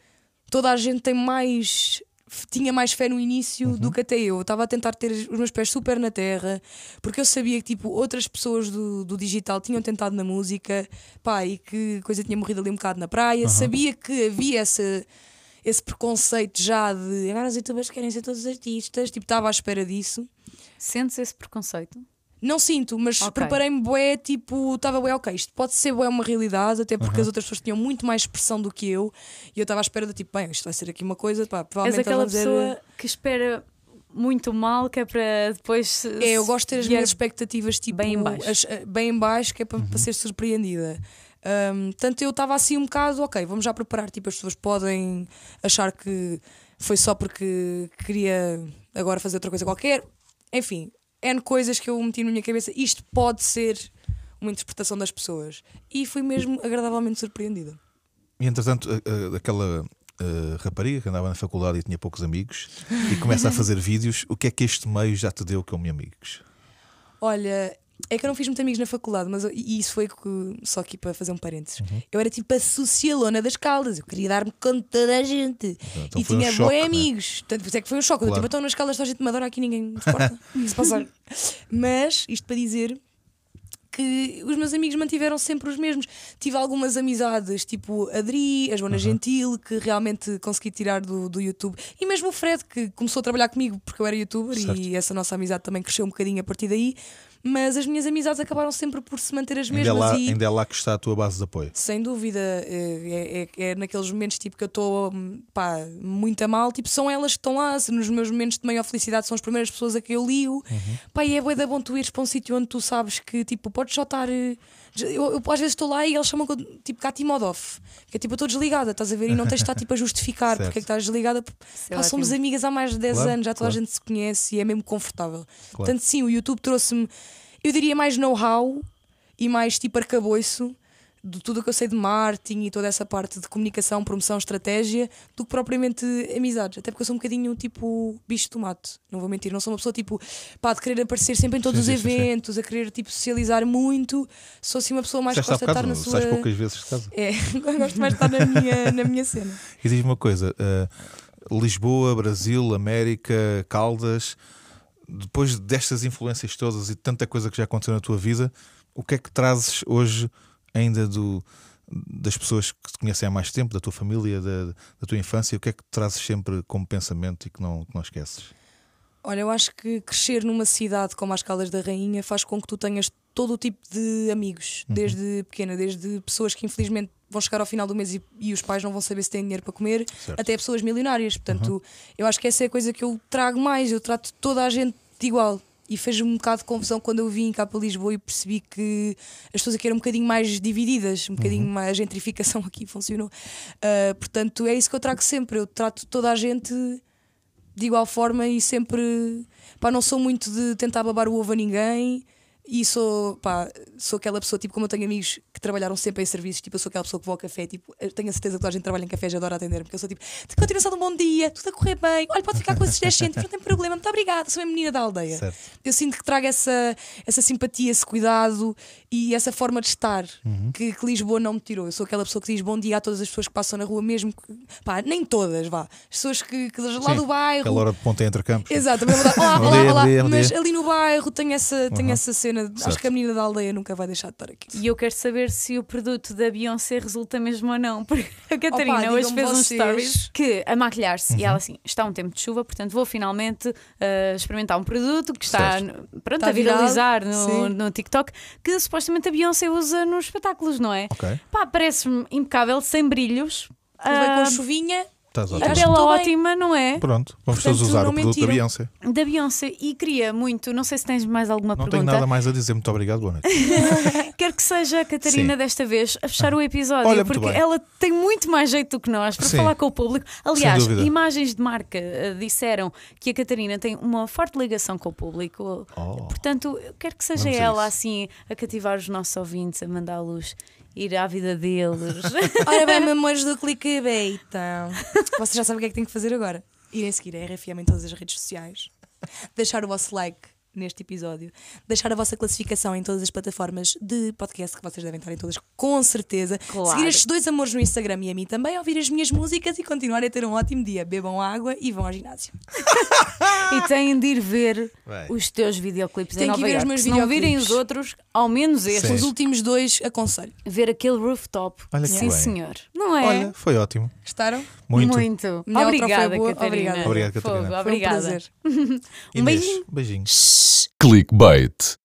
toda a gente tem mais. Tinha mais fé no início Uhum. do que até eu. Eu estava a tentar ter os meus pés super na terra, porque eu sabia que tipo, outras pessoas do, do digital tinham tentado na música pá, e que a coisa tinha morrido ali um bocado na praia. Sabia que havia essa, esse preconceito já de agora os youtubers querem ser todos artistas. Tipo, estava à espera disso. Sentes esse preconceito? Não sinto, mas Ok. preparei-me bué, tipo, estava bué, ok, isto pode ser bué uma realidade, até porque as outras pessoas tinham muito mais expressão do que eu, e eu estava à espera de tipo, bem, isto vai ser aqui uma coisa, pá, És provavelmente aquela eles vão dizer- pessoa que espera muito mal, que é para depois. É, eu gosto de ter as minhas expectativas tipo, bem em baixo. as- eh, bem em baixo, que é para, para ser surpreendida. Um, Portanto, eu estava assim um bocado, ok, vamos já preparar. Tipo, as pessoas podem achar que foi só porque queria agora fazer outra coisa qualquer. Enfim, N coisas que eu meti na minha cabeça. Isto pode ser uma interpretação das pessoas. E fui mesmo agradavelmente surpreendida. E entretanto, aquela a rapariga que andava na faculdade e tinha poucos amigos e começa a fazer vídeos, o que é que este meio já te deu como amigos? Olha, é que eu não fiz muitos amigos na faculdade, mas eu- e isso foi que- só aqui para fazer um parênteses. Eu era tipo a socialona das caldas, eu queria dar-me com toda a gente. Então e um tinha choque, boi né? amigos. Tanto por isso é que foi um choque. Eu Claro. tipo, então nas caldas só a gente me adora, aqui ninguém me importa. se passar. Mas, isto para dizer que os meus amigos mantiveram sempre os mesmos. Tive algumas amizades, tipo a Adri, a Joana Gentil, que realmente consegui tirar do, do YouTube. E mesmo o Fred, que começou a trabalhar comigo porque eu era youtuber Certo. e essa nossa amizade também cresceu um bocadinho a partir daí. Mas as minhas amizades acabaram sempre por se manter as Ainda é, mesmas. lá, e... ainda é lá que está a tua base de apoio. Sem dúvida, é, é- é naqueles momentos tipo que eu estou pá, muito a mal, tipo, são elas que estão lá. Nos meus momentos de maior felicidade são as primeiras pessoas a que eu ligo. Pá, e é bué da bom tu ires para um sítio onde tu sabes que tipo, podes só estar. eh, Eu, eu às vezes estou lá e eles chamam tipo Katimodov, que é tipo, eu estou desligada, estás a ver? E não tens de estar tipo a justificar Certo. porque é que estás desligada. É Pá, somos amigas há mais de 10 Claro, anos, já toda claro. a gente se conhece e é mesmo confortável. Claro. Portanto, sim, o YouTube trouxe-me, eu diria, mais know-how e mais tipo arcabouço de tudo o que eu sei de marketing e toda essa parte de comunicação, promoção, estratégia, do que propriamente amizades. Até porque eu sou um bocadinho tipo bicho de tomate, não vou mentir. Não sou uma pessoa tipo pá, de querer aparecer sempre em todos Sim, os sim, sim, sim. eventos, a querer tipo socializar muito. Sou assim uma pessoa mais gosta de estar na sua. sais poucas vezes de casa. É, gosto mais de estar na minha, na minha cena. E diz-me uma coisa: eh, Lisboa, Brasil, América, Caldas, depois destas influências todas e tanta coisa que já aconteceu na tua vida, o que é que trazes hoje ainda do, das pessoas que te conhecem há mais tempo, da tua família, da, da tua infância? O que é que trazes sempre como pensamento e que não, que não esqueces? Olha, eu acho que crescer numa cidade como as Caldas da Rainha faz com que tu tenhas todo o tipo de amigos, desde pequena, desde pessoas que infelizmente vão chegar ao final do mês e, e os pais não vão saber se têm dinheiro para comer, Certo. até pessoas milionárias. Portanto, eu acho que essa é a coisa que eu trago mais. Eu trato toda a gente de igual. E fez-me um bocado de confusão quando eu vim cá para Lisboa e percebi que as pessoas aqui eram um bocadinho mais divididas, um bocadinho mais a gentrificação aqui funcionou. Ah, portanto, é isso que eu trago sempre. Eu trato toda a gente de igual forma e sempre pá, não sou muito de tentar babar o ovo a ninguém e sou, pá, sou aquela pessoa, tipo, como eu tenho amigos trabalharam sempre em serviços, tipo, eu sou aquela pessoa que vou ao café, tipo, eu tenho a certeza que toda a gente trabalha em café e adora atender porque eu sou tipo, de continuação de um bom dia, tudo a correr bem, olha, pode ficar com esses 10 cêntimos, não tem problema, muito obrigada, sou a menina da aldeia. Certo. Eu sinto que trago essa, essa simpatia, esse cuidado e essa forma de estar Uhum. que, que Lisboa não me tirou. Eu sou aquela pessoa que diz bom dia a todas as pessoas que passam na rua, mesmo que, pá, nem todas, vá. As pessoas que, que lá Sim, do bairro. Aquela hora de ponta entre campos. Exato, dar, olá, olá, dia, olá. dia, bom Mas ali no bairro tenho essa, tenho Uhum. essa cena. Acho Certo. que a menina da aldeia nunca vai deixar de estar aqui. E eu quero saber se o produto da Beyoncé resulta mesmo ou não. Porque a Catarina Opa, hoje fez uns stories que a maquilhar-se Uhum. e ela assim, está um tempo de chuva, portanto vou finalmente uh, experimentar um produto que está Certo. pronto, Está a viralizar no, no TikTok, que supostamente a Beyoncé usa nos espetáculos, não é? Ok, Pá, parece-me impecável, sem brilhos. Levei com Ah, chuvinha. Estás ótimo. ótima, não é? Pronto, vamos Portanto, todos usar não o produto da mentiram. Beyoncé. Da Beyoncé. E queria muito, não sei se tens mais alguma Não tenho pergunta. nada mais a dizer. Muito obrigado, boa noite. Quero que seja a Catarina Sim. desta vez a fechar o episódio, Olha, muito porque bem. ela tem muito mais jeito do que nós para Sim. falar com o público. Aliás, dúvida. imagens de marca eh, disseram que a Catarina tem uma forte ligação com o público. Oh. Portanto, eu quero que seja Vamos a ela isso. assim a cativar os nossos ouvintes, a mandá-los ir à vida deles. Ora bem, memórias do clickbait. Então, vocês já sabem o que é que têm que fazer agora. Irem seguir a RFM em todas as redes sociais. Deixar o vosso like neste episódio. Deixar a vossa classificação em todas as plataformas de podcast que vocês devem estar em todas, com certeza. Claro. Seguir estes dois amores no Instagram e a mim também, ouvir as minhas músicas e continuarem a ter um ótimo dia. Bebam água e vão ao ginásio. e têm de ir ver Bem. os teus videoclipes em Têm que Nova ver os Iorque. meus Se não virem os outros, ao menos este. Os últimos dois aconselho. Ver aquele rooftop. Olha que Sim, bem. senhor. Não é? Olha, foi ótimo. Gostaram? Muito. Muito. Obrigada. Catarina. Obrigada. Obrigado, Catarina. Fogo, Foi um obrigada. prazer. Um beijinho. beijinhos. Clickbait.